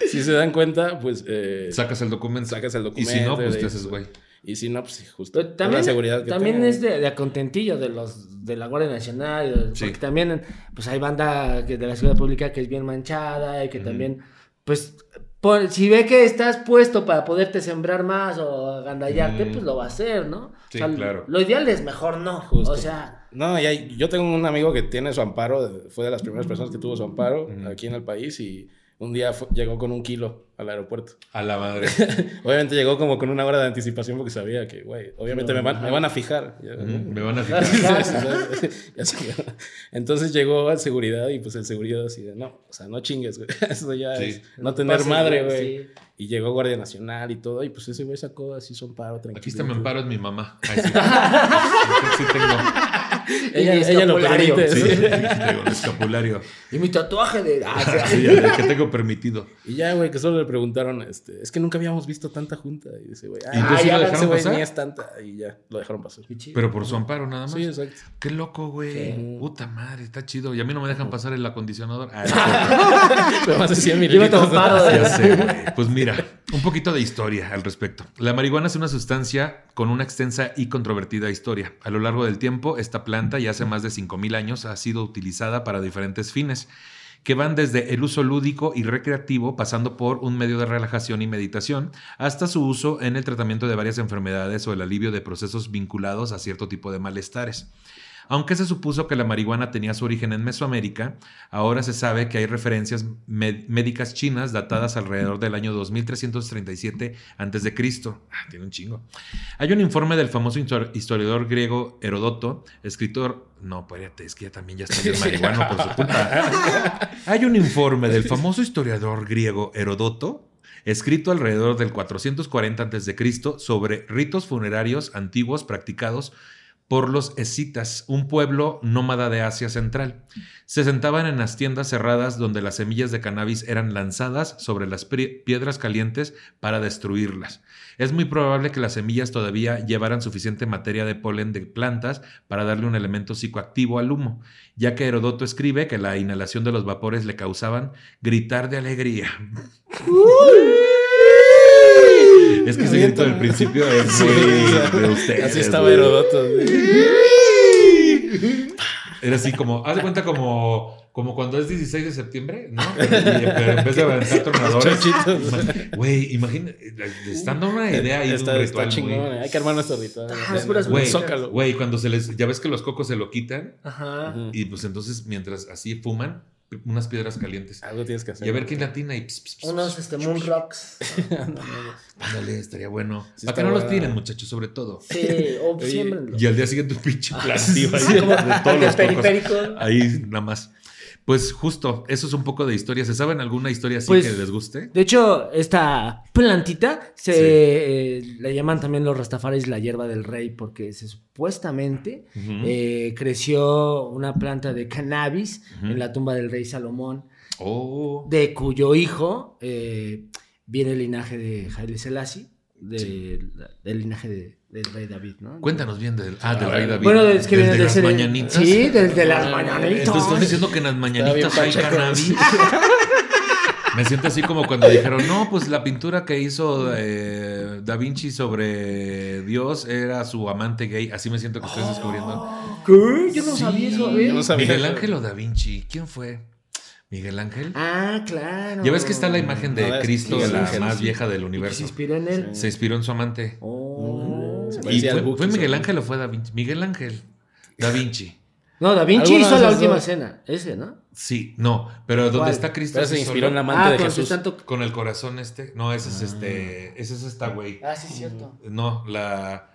Speaker 3: Si se dan cuenta, pues eh,
Speaker 1: Sacas el documento.
Speaker 3: sacas el
Speaker 1: Y
Speaker 3: documento.
Speaker 1: si no, pues
Speaker 3: y
Speaker 1: te haces güey.
Speaker 3: Y si no, pues justo.
Speaker 2: Pero también,
Speaker 3: la seguridad que
Speaker 2: también
Speaker 3: tengan.
Speaker 2: es de, de contentillo de los de la Guardia Nacional, y-
Speaker 1: Sí.
Speaker 2: porque también pues hay banda que de la ciudad pública que es bien manchada y que también pues por- si ve que estás puesto para poderte sembrar más o agandallarte,
Speaker 1: Mm.
Speaker 2: pues lo va a hacer, ¿no?
Speaker 1: Sí, claro.
Speaker 2: Lo ideal es mejor no,
Speaker 3: Justo.
Speaker 2: o sea,
Speaker 3: No, y hay- yo tengo un amigo que tiene su amparo, fue de las primeras personas que tuvo su amparo aquí en el país y un día llegó con un kilo al aeropuerto.
Speaker 1: A la madre.
Speaker 3: Obviamente llegó como con una hora de anticipación porque sabía que, güey, obviamente
Speaker 2: No,
Speaker 3: me, van, me van a fijar.
Speaker 1: Me van a fijar.
Speaker 3: Entonces llegó al seguridad y pues el seguridad así de, no, o sea, no chingues, güey. Eso ya
Speaker 1: Sí.
Speaker 3: es no tener madre,
Speaker 2: güey,
Speaker 3: güey.
Speaker 2: sí.
Speaker 3: Y llegó Guardia Nacional y todo y pues ese güey sacó así su amparo tranquilo.
Speaker 1: Aquí está mi amparo, es mi mamá. Ay, sí. sí tengo.
Speaker 3: Ella,
Speaker 2: Y el
Speaker 3: ella lo
Speaker 2: escapulario.
Speaker 3: permite.
Speaker 1: El escapulario.
Speaker 2: Y mi tatuaje de ah,
Speaker 1: Sí, ya, ya, que tengo permitido.
Speaker 3: Y ya, güey, que solo le preguntaron, este, es que nunca habíamos visto tanta junta. Y dice, güey,
Speaker 1: ¿Y entonces
Speaker 3: ah, ya,
Speaker 1: lo
Speaker 3: ese
Speaker 1: dejaron
Speaker 3: güey
Speaker 1: pasar?
Speaker 3: ni es tanta. Y ya, lo dejaron pasar.
Speaker 2: chido.
Speaker 1: Pero por su amparo nada más.
Speaker 3: Sí, exacto.
Speaker 1: Qué loco, güey.
Speaker 3: Sí.
Speaker 1: Puta madre, está chido. Y a mí no me dejan pasar el acondicionador. Ah,
Speaker 3: Pero más de 100
Speaker 2: Lleva tu
Speaker 3: mililitros.
Speaker 1: ya sé, güey. Pues mira, un poquito de historia al respecto. La marihuana es una sustancia con una extensa y controvertida historia. A lo largo del tiempo, esta planta, ya hace más de 5.000 años, ha sido utilizada para diferentes fines que van desde el uso lúdico y recreativo, pasando por un medio de relajación y meditación, hasta su uso en el tratamiento de varias enfermedades o el alivio de procesos vinculados a cierto tipo de malestares. Aunque se supuso que la marihuana tenía su origen en Mesoamérica, ahora se sabe que hay referencias médicas chinas datadas alrededor del año 2337 a.C. Ah, tiene un chingo. Hay un informe del famoso histor- historiador griego Herodoto, escritor... No, espérate, es que ya también ya estoy en marihuana por su culpa. Hay un informe del famoso historiador griego Herodoto, escrito alrededor del 440 a.C., sobre ritos funerarios antiguos practicados por los escitas, un pueblo nómada de Asia Central. Se sentaban en las tiendas cerradas donde las semillas de cannabis eran lanzadas sobre las piedras calientes para destruirlas. Es muy probable que las semillas todavía llevaran suficiente materia de polen de plantas para darle un elemento psicoactivo al humo, ya que Herodoto escribe que la inhalación de los vapores le causaban gritar de alegría. Es que ese grito del principio es muy de ustedes.
Speaker 3: Así estaba. Herodoto.
Speaker 1: Era así como, haz de cuenta como, como cuando es 16 de septiembre, ¿no? Y- pero en vez de aventar tornadores. Güey, imagina, están dando una idea ahí de
Speaker 3: Está,
Speaker 1: un
Speaker 3: está
Speaker 1: ritual,
Speaker 3: chingón.
Speaker 1: güey.
Speaker 3: Hay que armar nuestro ritual.
Speaker 2: Ah, es puras
Speaker 1: Güey,
Speaker 3: Zócalo.
Speaker 1: güey, cuando se les, ya ves que los cocos se lo quitan
Speaker 2: Ajá.
Speaker 1: Y pues entonces mientras así fuman, unas piedras calientes.
Speaker 3: Algo tienes que hacer.
Speaker 1: Y a ver quién latina y ps, ps, ps,
Speaker 2: Unos este, Moon. Rocks.
Speaker 1: Ándale, estaría bueno.
Speaker 3: Sí
Speaker 1: Para que no los
Speaker 3: buena.
Speaker 1: tiren, muchachos, sobre todo.
Speaker 2: Sí, o.
Speaker 1: Y al día siguiente un pinche plantío ahí
Speaker 2: Sí, como
Speaker 1: de todos los
Speaker 2: periférico.
Speaker 1: Ahí nada más. Pues justo, eso es un poco de historia. ¿Se saben alguna historia así
Speaker 2: Pues,
Speaker 1: que les guste?
Speaker 2: De hecho, esta plantita se
Speaker 1: Sí.
Speaker 2: eh, le llaman también los rastafaris la hierba del rey porque se supuestamente eh, creció una planta de cannabis en la tumba del rey Salomón,
Speaker 1: Oh.
Speaker 2: de cuyo hijo eh, viene el linaje de Haile Selassie, de-
Speaker 1: Sí.
Speaker 2: del linaje de- del rey David, ¿no?
Speaker 1: Cuéntanos bien del, ah, del
Speaker 3: Ah,
Speaker 1: rey David.
Speaker 2: Bueno, es que
Speaker 1: Del
Speaker 2: viene
Speaker 1: de
Speaker 2: de
Speaker 1: las mañanitas.
Speaker 2: Sí, desde las mañanitas.
Speaker 1: Entonces estás diciendo que en las mañanitas hay cannabis. Me siento así como cuando dijeron, no, pues la pintura que hizo eh, Da Vinci sobre Dios era su amante gay. Así me siento que estoy descubriendo.
Speaker 2: ¿Qué? Yo no
Speaker 1: Sí.
Speaker 2: sabía eso, ¿eh?
Speaker 3: Yo no sabía.
Speaker 1: Miguel Ángel o Da Vinci. ¿Quién fue? ¿Miguel Ángel?
Speaker 2: Ah, claro.
Speaker 1: Ya ves que está la imagen de
Speaker 3: No,
Speaker 1: Cristo, la
Speaker 3: Ángel,
Speaker 1: más
Speaker 3: sí.
Speaker 1: vieja del
Speaker 2: que se
Speaker 1: universo.
Speaker 2: inspiró en él.
Speaker 1: Se inspiró en su amante.
Speaker 2: Oh.
Speaker 3: Se
Speaker 1: ¿Y
Speaker 3: parecía
Speaker 1: fue,
Speaker 3: al Buki,
Speaker 1: fue Miguel. Ángel o fue Da Vinci? Miguel Ángel. Da Vinci.
Speaker 2: No, Da Vinci hizo la última
Speaker 3: dos.
Speaker 2: cena. Ese, ¿no?
Speaker 1: Sí, no, pero donde
Speaker 2: ¿Cuál?
Speaker 1: está Cristo
Speaker 3: Pero se inspiró en la amante
Speaker 2: Ah,
Speaker 3: de
Speaker 2: con
Speaker 3: Jesús.
Speaker 2: tanto...
Speaker 1: con el corazón este. No, ese es este, ese es esta güey.
Speaker 2: Ah, sí, cierto.
Speaker 1: No, la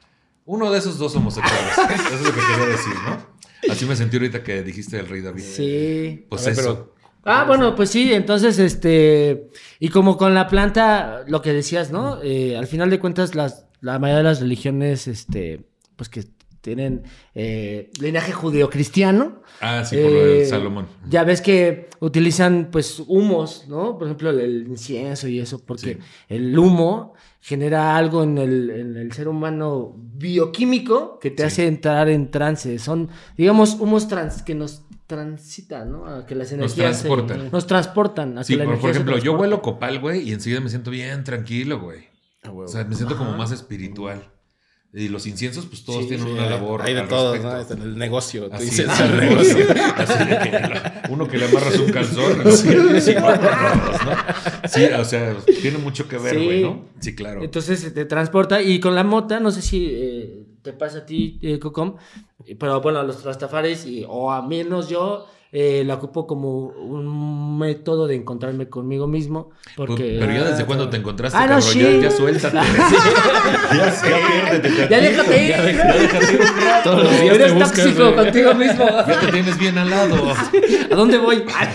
Speaker 1: uno de esos dos homosexuales. Eso es lo que quería decir, ¿no? Así me sentí ahorita que dijiste el rey David.
Speaker 2: Sí.
Speaker 1: Pues
Speaker 3: ver,
Speaker 1: eso.
Speaker 2: Ah, bueno, pues sí, entonces, este, y como con la planta, lo que decías, ¿no? Eh, al final de cuentas, las, la mayoría de las religiones, este, pues que tienen eh, linaje judeocristiano.
Speaker 1: Ah, sí, por lo del
Speaker 2: eh,
Speaker 1: Salomón.
Speaker 2: Ya ves que utilizan, pues, humos, ¿no? Por ejemplo, el, incienso y eso, porque
Speaker 1: Sí.
Speaker 2: el humo genera algo en el, en el ser humano bioquímico que te
Speaker 1: Sí.
Speaker 2: hace entrar en trance. Son, digamos, humos trans que nos transitan, ¿no? A que las
Speaker 1: Nos
Speaker 2: energías se-
Speaker 1: transportan.
Speaker 2: nos transportan. A
Speaker 1: Sí,
Speaker 2: que la
Speaker 1: por, por ejemplo, yo huelo copal, güey, y enseguida me siento bien tranquilo, güey. O sea, me siento como más espiritual. Y los inciensos, pues todos
Speaker 3: Sí,
Speaker 1: tienen
Speaker 3: sí,
Speaker 1: una
Speaker 3: hay-
Speaker 1: labor.
Speaker 3: Hay de
Speaker 1: al
Speaker 3: todo,
Speaker 1: respecto.
Speaker 3: ¿no? Está en el negocio. Tú
Speaker 1: Así
Speaker 3: dices,
Speaker 1: es,
Speaker 3: el negocio.
Speaker 1: negocio. Así de que la- uno que le amarras un calzón sí, ¿no? Sí, o sea, tiene mucho que ver,
Speaker 2: Sí.
Speaker 1: güey, ¿no? Sí, claro.
Speaker 2: Entonces se te transporta. Y con la mota, no sé si eh, te pasa a ti, eh, Cocom, pero bueno, a los rastafares, o a menos yo, eh, la ocupo como un método de encontrarme conmigo mismo. Porque.
Speaker 1: Pero ya desde
Speaker 3: Ah,
Speaker 1: cuando te encontraste,
Speaker 2: Ah, no,
Speaker 1: cabrón,
Speaker 2: sí.
Speaker 1: ya, ya suéltate. ya, ya piérdete
Speaker 2: Ya déjate ir.
Speaker 1: Ya, déjate ir.
Speaker 3: Todos los días
Speaker 2: Eres
Speaker 3: te buscas,
Speaker 2: tóxico contigo mismo.
Speaker 1: Ya te tienes bien al lado.
Speaker 2: ¿A dónde voy? ¿A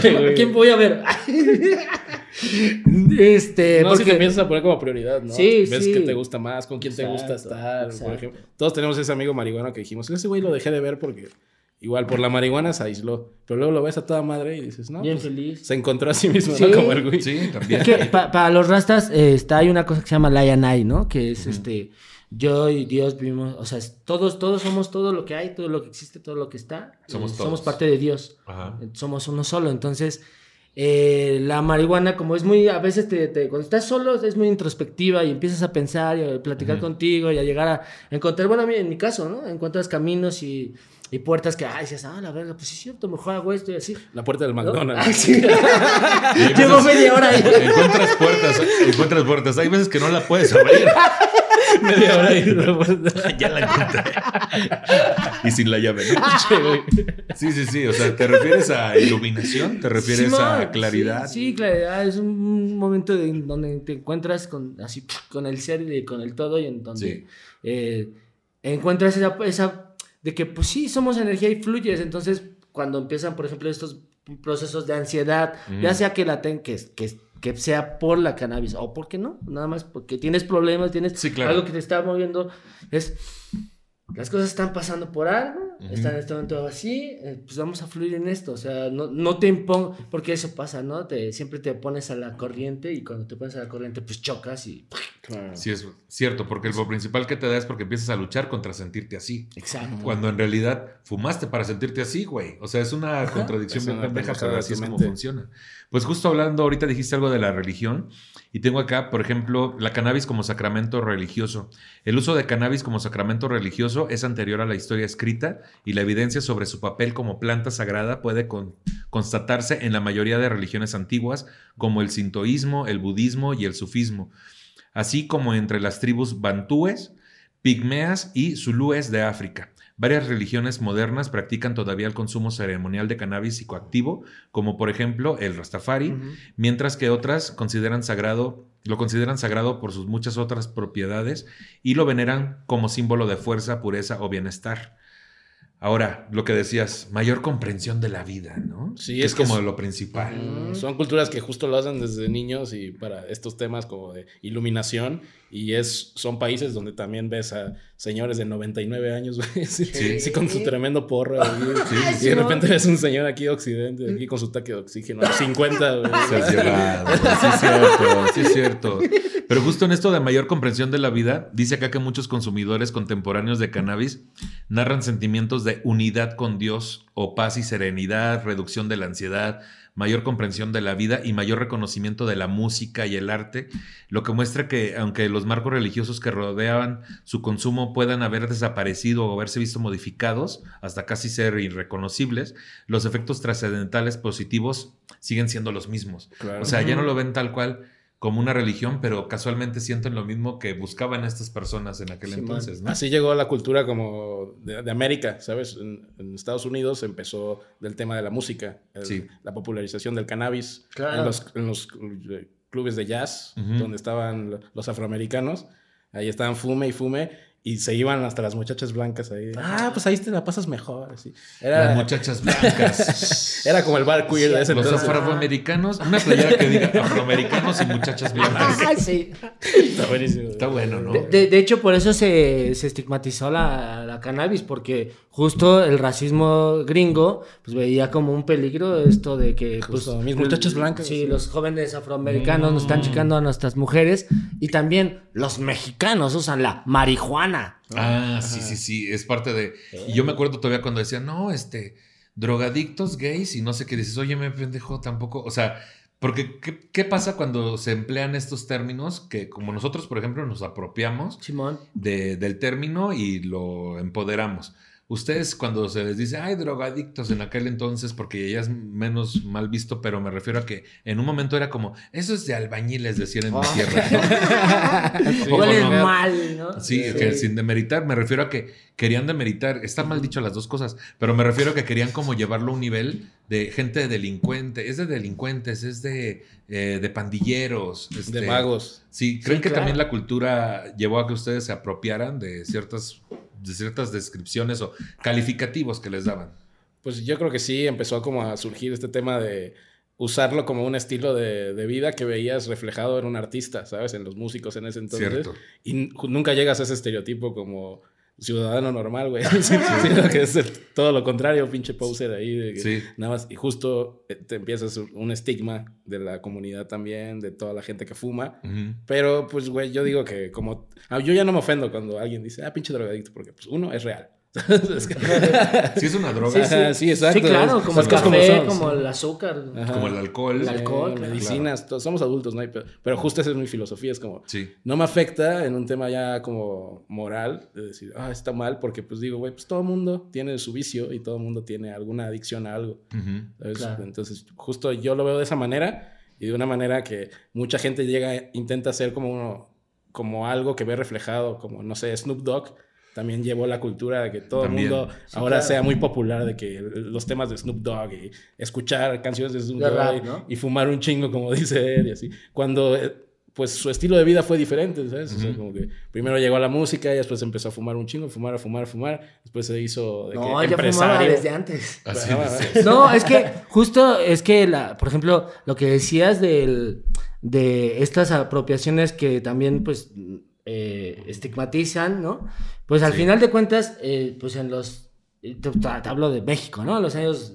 Speaker 2: quién, a quién voy a ver? este,
Speaker 3: No, si
Speaker 2: porque
Speaker 3: te empiezas a poner como prioridad, ¿no?
Speaker 2: Sí,
Speaker 3: Ves
Speaker 2: sí.
Speaker 3: que te gusta más, con quién te gusta estar.
Speaker 2: exacto.
Speaker 3: Por ejemplo, todos tenemos ese amigo marihuano que dijimos, ese güey lo dejé de ver porque igual por la marihuana se aisló. Pero luego lo ves a toda madre y dices, no,
Speaker 2: bien
Speaker 3: pues,
Speaker 2: feliz.
Speaker 3: se encontró a sí mismo,
Speaker 2: Sí.
Speaker 3: ¿no? Como el güey.
Speaker 1: Sí, también.
Speaker 2: Es que pa- para los rastas eh, está, hay una cosa que se llama Layanai, ¿no? Que es este, yo y Dios vivimos, o sea, todos, todos somos todo lo que hay, todo lo que existe, todo lo que está.
Speaker 1: Somos
Speaker 2: Eh,
Speaker 1: todos.
Speaker 2: Somos parte de Dios.
Speaker 1: Ajá.
Speaker 2: Somos uno solo. Entonces, eh, la marihuana, como es muy, a veces te, te- cuando estás solo, es muy introspectiva y empiezas a pensar y a platicar contigo y a llegar a encontrar, bueno, a mí, en mi caso, ¿no? Encuentras caminos y, y puertas que, ay, dices, ah, la verga, pues sí es cierto, mejor hago esto y así.
Speaker 3: La puerta del
Speaker 2: ¿no?
Speaker 3: McDonald's.
Speaker 2: Sí.
Speaker 1: Y
Speaker 2: Llevo media hora ahí.
Speaker 1: Encuentras puertas, encuentras puertas. Hay veces que no la puedes abrir.
Speaker 3: Media hora y
Speaker 1: ya la encontré. y sin la llave. ¿no? Sí, sí, sí. O sea, ¿te refieres a iluminación? ¿Te refieres a claridad?
Speaker 2: Sí, sí, claridad. Es un momento de- donde te encuentras con, así, con el ser y con el todo y en donde
Speaker 1: Sí.
Speaker 2: eh, encuentras esa, esa de que pues sí, somos energía y fluyes. Entonces, cuando empiezan, por ejemplo, estos procesos de ansiedad, ya
Speaker 1: Mm.
Speaker 2: sea que la ten, que, que, que sea por la cannabis o porque no, nada más porque tienes problemas, tienes
Speaker 1: Sí, claro.
Speaker 2: algo que te está moviendo, es las cosas están pasando por algo,
Speaker 1: Ujú.
Speaker 2: están en este momento así, eh, pues vamos a fluir en esto, o sea, no, no te impongo, porque eso pasa, ¿no? Te, siempre te pones a la corriente y cuando te pones a la corriente, pues chocas y...
Speaker 3: Claro.
Speaker 1: Sí, es cierto, porque lo principal que te da es porque empiezas a luchar contra sentirte así.
Speaker 2: Exacto.
Speaker 1: Cuando en realidad fumaste para sentirte así, güey. O sea, es una contradicción
Speaker 3: Es
Speaker 1: bien pendeja, pero así es como funciona. Pues justo hablando, ahorita dijiste algo de la religión y tengo acá, por ejemplo, la cannabis como sacramento religioso. El uso de cannabis como sacramento religioso es anterior a la historia escrita y la evidencia sobre su papel como planta sagrada puede con- constatarse en la mayoría de religiones antiguas, como el sintoísmo, el budismo y el sufismo, así como entre las tribus bantúes, pigmeas y zulúes de África. Varias religiones modernas practican todavía el consumo ceremonial de cannabis psicoactivo, como por ejemplo el Rastafari, mientras que otras consideran sagrado, lo consideran sagrado por sus muchas otras propiedades y lo veneran como símbolo de fuerza, pureza o bienestar. Ahora, lo que decías, mayor comprensión de la vida, ¿no?
Speaker 3: Sí,
Speaker 1: Que
Speaker 3: es
Speaker 1: es
Speaker 3: que
Speaker 1: como
Speaker 3: es-
Speaker 1: lo principal.
Speaker 3: Mm, Son culturas que justo lo hacen desde niños y para estos temas como de iluminación. Y es, son países donde también ves a señores de 99 años, güey, sí,
Speaker 1: Sí.
Speaker 3: sí, con su tremendo porro. güey.
Speaker 1: Sí,
Speaker 3: y de repente ves un señor aquí de Occidente, aquí con su taque de oxígeno, a los 50, güey.
Speaker 1: Se. Sí, es cierto, sí, es cierto. Pero justo en esto de mayor comprensión de la vida, dice acá que muchos consumidores contemporáneos de cannabis narran sentimientos de unidad con Dios o paz y serenidad, reducción de la ansiedad, mayor comprensión de la vida y mayor reconocimiento de la música y el arte, lo que muestra que aunque los marcos religiosos que rodeaban su consumo puedan haber desaparecido o haberse visto modificados hasta casi ser irreconocibles, los efectos trascendentales positivos siguen siendo los mismos.
Speaker 3: Claro.
Speaker 1: O sea, ya no lo ven tal cual como una religión, pero casualmente sienten lo mismo que buscaban estas personas en aquel
Speaker 2: Sí,
Speaker 1: entonces, ¿no?
Speaker 3: Así llegó la cultura como de, de América, ¿sabes? En, en Estados Unidos empezó del tema de la música, el-
Speaker 1: Sí.
Speaker 3: la popularización del cannabis
Speaker 2: Claro.
Speaker 3: en, los, en los clubes de jazz, donde estaban lo- los afroamericanos. Ahí estaban fume y fume y se iban hasta las muchachas blancas ahí. Ah, pues ahí te la pasas mejor. Así.
Speaker 1: Las
Speaker 3: Era,
Speaker 1: muchachas blancas.
Speaker 3: era como el bar queer de ese
Speaker 1: Los
Speaker 3: entonces.
Speaker 1: afroamericanos, una playera que diga afroamericanos y muchachas blancas.
Speaker 2: Ah, sí.
Speaker 3: Está buenísimo.
Speaker 1: Está bueno, ¿no?
Speaker 2: De, hecho, por eso se, se estigmatizó la, la cannabis, porque justo el racismo gringo pues veía como un peligro esto de que pues,
Speaker 3: Justo, mis muchachas blancas,
Speaker 2: Sí,
Speaker 3: sí.
Speaker 2: los jóvenes afroamericanos nos están chicando a nuestras mujeres y también los mexicanos usan la marihuana.
Speaker 1: Ah, sí, sí, sí, es parte de... Y yo me acuerdo todavía cuando decían, no, este, drogadictos gays y no sé qué dices, oye, me pendejo tampoco, o sea, porque ¿qué, qué pasa cuando se emplean estos términos que como nosotros, por ejemplo, nos apropiamos de- del término y lo empoderamos? Ustedes cuando se les dice, ay, drogadictos en aquel entonces, porque ya es menos mal visto, pero me refiero a que en un momento era como, eso es de albañiles, decían en mi
Speaker 2: Ah.
Speaker 1: tierra. ¿no?
Speaker 2: Huele
Speaker 1: no.
Speaker 2: mal, ¿no?
Speaker 1: Sí, que sin demeritar, me refiero a que querían demeritar, está mal dicho las dos cosas, pero me refiero a que querían como llevarlo a un nivel de gente delincuente, es de delincuentes, es de, eh, de pandilleros. este,
Speaker 3: De magos.
Speaker 1: Sí, ¿creen
Speaker 2: Sí,
Speaker 1: que
Speaker 2: claro.
Speaker 1: también la cultura llevó a que ustedes se apropiaran de ciertas, de ciertas descripciones o calificativos que les daban?
Speaker 3: Pues yo creo que sí, empezó como a surgir este tema de usarlo como un estilo de, de vida que veías reflejado en un artista, ¿sabes? En los músicos en ese entonces.
Speaker 1: Cierto.
Speaker 3: Y nunca llegas a ese estereotipo como ciudadano normal, güey. Sí, sino que es el- todo lo contrario, pinche poser ahí. de que
Speaker 1: Sí.
Speaker 3: Nada más, y justo eh, te empiezas un estigma de la comunidad también, de toda la gente que fuma. Pero, pues, güey, yo digo que como... ah, yo ya no me ofendo cuando alguien dice, ah, pinche drogadicto, porque, pues, uno, es real. Es que-
Speaker 1: Sí, es una droga,
Speaker 3: Ajá, sí, exacto.
Speaker 2: Sí, claro, como el
Speaker 3: como
Speaker 2: café, como
Speaker 3: sí.
Speaker 2: el azúcar.
Speaker 3: Ajá.
Speaker 1: como el alcohol.
Speaker 2: El alcohol,
Speaker 3: Eh,
Speaker 2: claro.
Speaker 3: medicinas, todos- somos adultos, ¿no? pedo. Pero justo esa es mi filosofía, es como,
Speaker 1: Sí.
Speaker 3: no me afecta en un tema ya como moral, de decir, ah, está mal, porque pues digo, güey, pues todo mundo tiene su vicio y todo mundo tiene alguna adicción a algo.
Speaker 1: Ujú.
Speaker 3: ¿sabes?
Speaker 2: Claro.
Speaker 3: Entonces, justo yo lo veo de esa manera y de una manera que mucha gente llega, intenta ser como uno, como algo que ve reflejado, como, no sé, Snoop Dogg también llevó la cultura de que todo
Speaker 1: También.
Speaker 3: el mundo
Speaker 2: Sí,
Speaker 3: ahora
Speaker 2: claro.
Speaker 3: sea muy popular, de que los temas de Snoop Dogg y escuchar canciones de Snoop Dogg
Speaker 2: rap,
Speaker 3: y-
Speaker 2: ¿no?
Speaker 3: y fumar un chingo, como dice él, y así. Cuando, eh, pues, su estilo de vida fue diferente, ¿sabes? O sea,
Speaker 1: Ujú.
Speaker 3: como que primero llegó a la música y después empezó a fumar un chingo, fumar, a fumar, a fumar. Después se hizo de
Speaker 2: No,
Speaker 3: que
Speaker 2: ya fumaba desde antes.
Speaker 1: Así dice.
Speaker 2: No, es que justo es que, la, por ejemplo, lo que decías del, de estas apropiaciones que también, pues, eh, estigmatizan, ¿no? Pues al
Speaker 1: Sí.
Speaker 2: final de cuentas, eh, pues en los, te, te- hablo de México, ¿no? Los años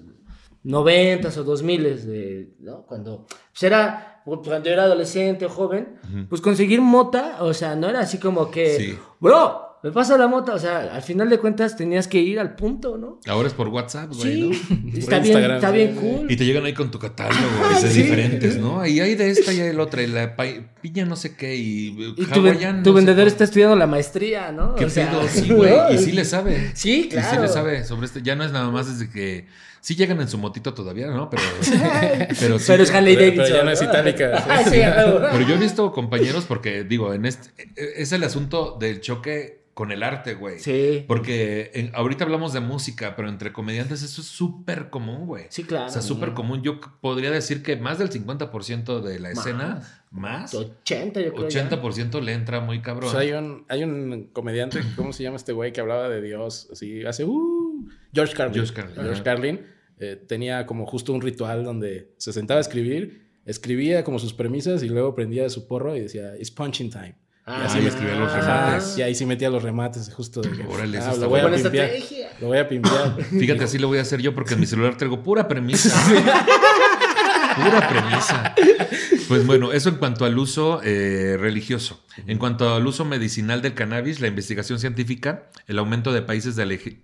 Speaker 2: 90 o 2000, de, ¿no? Cuando, pues era, cuando yo era adolescente o joven, pues conseguir mota, o sea, no era así como que,
Speaker 1: Sí.
Speaker 2: bro, me pasa la mota, o sea, al final de cuentas tenías que ir al punto, ¿no?
Speaker 1: Ahora es por WhatsApp, güey,
Speaker 2: Sí,
Speaker 1: ¿no?
Speaker 2: está
Speaker 3: Por
Speaker 2: bien,
Speaker 3: Instagram,
Speaker 2: está bien cool.
Speaker 1: Y te llegan ahí con tu catálogo, dices
Speaker 2: Sí.
Speaker 1: diferentes, ¿no? Ahí hay de esta y hay de la otra, y la pa- piña no sé qué, y,
Speaker 2: Y tu, ven- tu
Speaker 1: no
Speaker 2: vendedor está estudiando la maestría, ¿no?
Speaker 1: ¿Qué
Speaker 2: O sea,
Speaker 1: pedo? Sí, güey.
Speaker 2: ¿no?
Speaker 1: Y sí le sabe.
Speaker 2: Sí,
Speaker 1: Y sí
Speaker 2: claro.
Speaker 1: le sabe sobre este. Ya no es nada más desde que. Sí llegan en su motito todavía, ¿no? Pero. pero sí.
Speaker 2: Pero es Harley
Speaker 3: Pero-
Speaker 2: Davidson.
Speaker 3: pero ya no es itálica.
Speaker 2: Ah.
Speaker 1: Pero yo he visto compañeros porque, digo, en este. Es el asunto del choque con el arte, güey.
Speaker 2: Sí.
Speaker 1: Porque en- ahorita hablamos de música, pero entre comediantes eso es súper común, güey.
Speaker 2: Sí, claro.
Speaker 1: O sea, súper común. Yo podría decir que más del 50% de la
Speaker 2: Más.
Speaker 1: escena, más,
Speaker 2: 80, yo creo. ya.
Speaker 1: 80% le entra muy cabrón.
Speaker 3: Pues hay un, hay un comediante, ¿cómo se llama este güey que hablaba de Dios? Así, hace, uh, George Carlin.
Speaker 1: George Carlin,
Speaker 3: George. Carlin eh, tenía como justo un ritual donde se sentaba a escribir, escribía como sus premisas y luego prendía de su porro y decía, it's punching time.
Speaker 2: Ah,
Speaker 1: Y así le escribía los remates.
Speaker 3: y ahí sí metía los remates justo de que,
Speaker 1: Órale,
Speaker 3: ah, lo voy a pimpear. Lo voy a pimpear.
Speaker 1: Fíjate, así lo voy a hacer yo porque en mi celular traigo pura premisa. pura premisa. Pues bueno, eso en cuanto al uso eh, religioso. En cuanto al uso medicinal del cannabis, la investigación científica, el aumento de países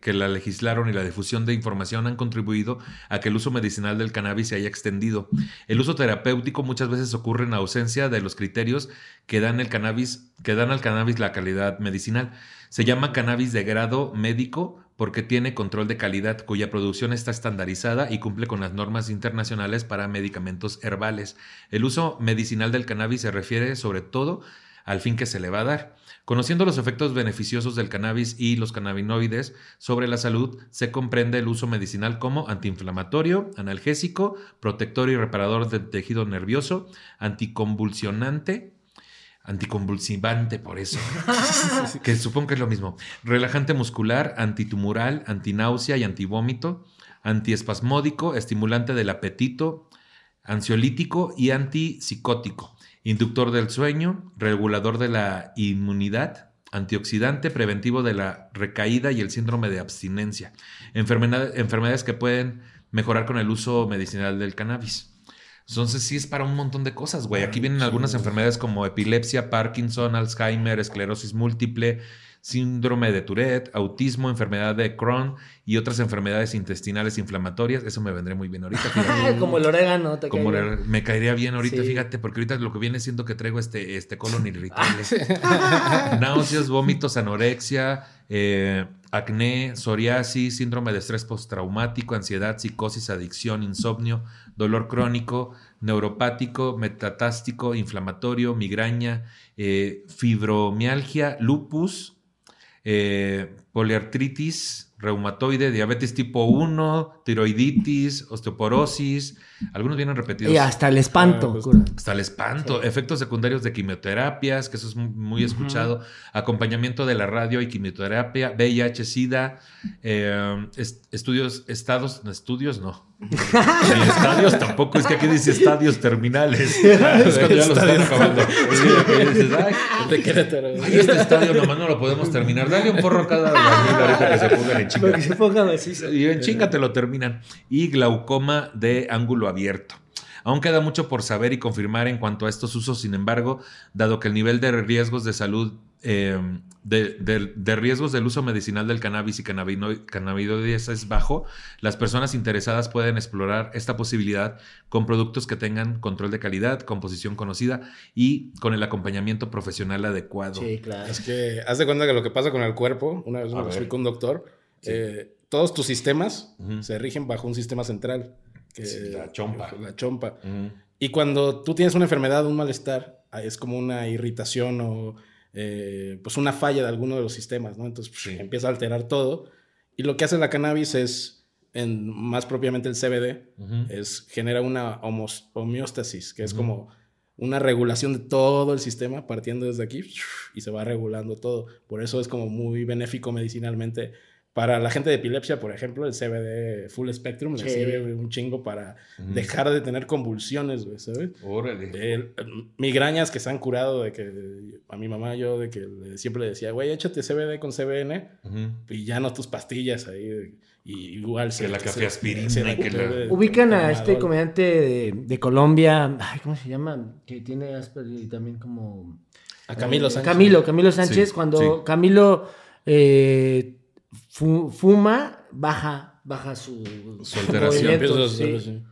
Speaker 1: que la legislaron y la difusión de información han contribuido a que el uso medicinal del cannabis se haya extendido. El uso terapéutico muchas veces ocurre en ausencia de los criterios que dan el cannabis, que dan al cannabis la calidad medicinal. Se llama cannabis de grado médico porque tiene control de calidad cuya producción está estandarizada y cumple con las normas internacionales para medicamentos herbales. El uso medicinal del cannabis se refiere sobre todo al fin que se le va a dar. Conociendo los efectos beneficiosos del cannabis y los cannabinoides sobre la salud, se comprende el uso medicinal como antiinflamatorio, analgésico, protector y reparador del tejido nervioso, anticonvulsionante, anticonvulsivante por eso, que supongo que es lo mismo, relajante muscular, antitumoral, antináusea y antivómito, antiespasmódico, estimulante del apetito, ansiolítico y antipsicótico, inductor del sueño, regulador de la inmunidad, antioxidante, preventivo de la recaída y el síndrome de abstinencia, Enfermedad- enfermedades que pueden mejorar con el uso medicinal del cannabis. Entonces sí es para un montón de cosas, güey. Aquí vienen algunas enfermedades como epilepsia, Parkinson, Alzheimer, esclerosis múltiple, síndrome de Tourette, autismo, enfermedad de Crohn y otras enfermedades intestinales inflamatorias. Eso me vendría muy bien ahorita.
Speaker 2: Como el orégano. te
Speaker 1: Como me caería bien ahorita,
Speaker 2: Sí.
Speaker 1: fíjate, porque ahorita lo que viene siendo que traigo este, este colon irritable. Náuseas, vómitos, anorexia, eh, acné, psoriasis, síndrome de estrés postraumático, ansiedad, psicosis, adicción, insomnio, dolor crónico, neuropático, metatástico, inflamatorio, migraña, eh, fibromialgia, lupus, eh, poliartritis, reumatoide, diabetes tipo 1, tiroiditis, osteoporosis. Algunos vienen repetidos.
Speaker 2: Y hasta el espanto.
Speaker 3: Ah.
Speaker 1: Hasta el espanto,
Speaker 2: Sí.
Speaker 1: efectos secundarios de quimioterapias, que eso es mu- muy escuchado, acompañamiento de la radio y quimioterapia, VIH, SIDA, eh, est- estudios, estados, no, estudios no. Estadios tampoco, es que aquí dice estadios terminales. es cuando ya los están acabando. Sí, aquí dices, ay,
Speaker 3: De Querétaro.
Speaker 1: ay, este estadio nomás no lo podemos terminar. Dale un porro a cada ahorita que se pongan en
Speaker 2: que
Speaker 1: chinga.
Speaker 2: se.
Speaker 1: Y en chinga te lo terminan. Y glaucoma de ángulo abierto. Aún queda mucho por saber y confirmar en cuanto a estos usos, sin embargo, dado que el nivel de riesgos de salud, eh, de, de- de riesgos del uso medicinal del cannabis y cannabino- cannabinoides es bajo, las personas interesadas pueden explorar esta posibilidad con productos que tengan control de calidad, composición conocida y con el acompañamiento profesional adecuado.
Speaker 2: Sí, claro.
Speaker 3: Es que haz de cuenta que lo que pasa con el cuerpo, una vez me lo explicó un doctor,
Speaker 1: Sí.
Speaker 3: eh, todos tus sistemas se rigen bajo un sistema central. Que,
Speaker 1: Sí, la chompa.
Speaker 3: La chompa. Y cuando tú tienes una enfermedad, un malestar, ah, es como una irritación o eh, pues una falla de alguno de los sistemas, ¿no? Entonces pues, empieza a alterar todo. Y lo que hace la cannabis es, en, más propiamente el CBD, es genera una homeostasis, que es como una regulación de todo el sistema partiendo desde aquí y se va regulando todo. Por eso es como muy benéfico medicinalmente para la gente de epilepsia, por ejemplo, el CBD Full Spectrum le sirve un chingo para dejar de tener convulsiones, güey, ¿sabes? Órale. migrañas que se han curado de que a mi mamá yo de que siempre le decía, güey, échate CBD con CBN y ya no tus pastillas ahí. Y igual
Speaker 1: que la café aspirina que
Speaker 2: la... Ubican a este comediante de, Colombia, ¿cómo se llama? Que tiene y también como...
Speaker 3: A Camilo Sánchez.
Speaker 2: Camilo, Camilo Sánchez, cuando Camilo... Eh, fuma, baja, baja su,
Speaker 1: su alteración.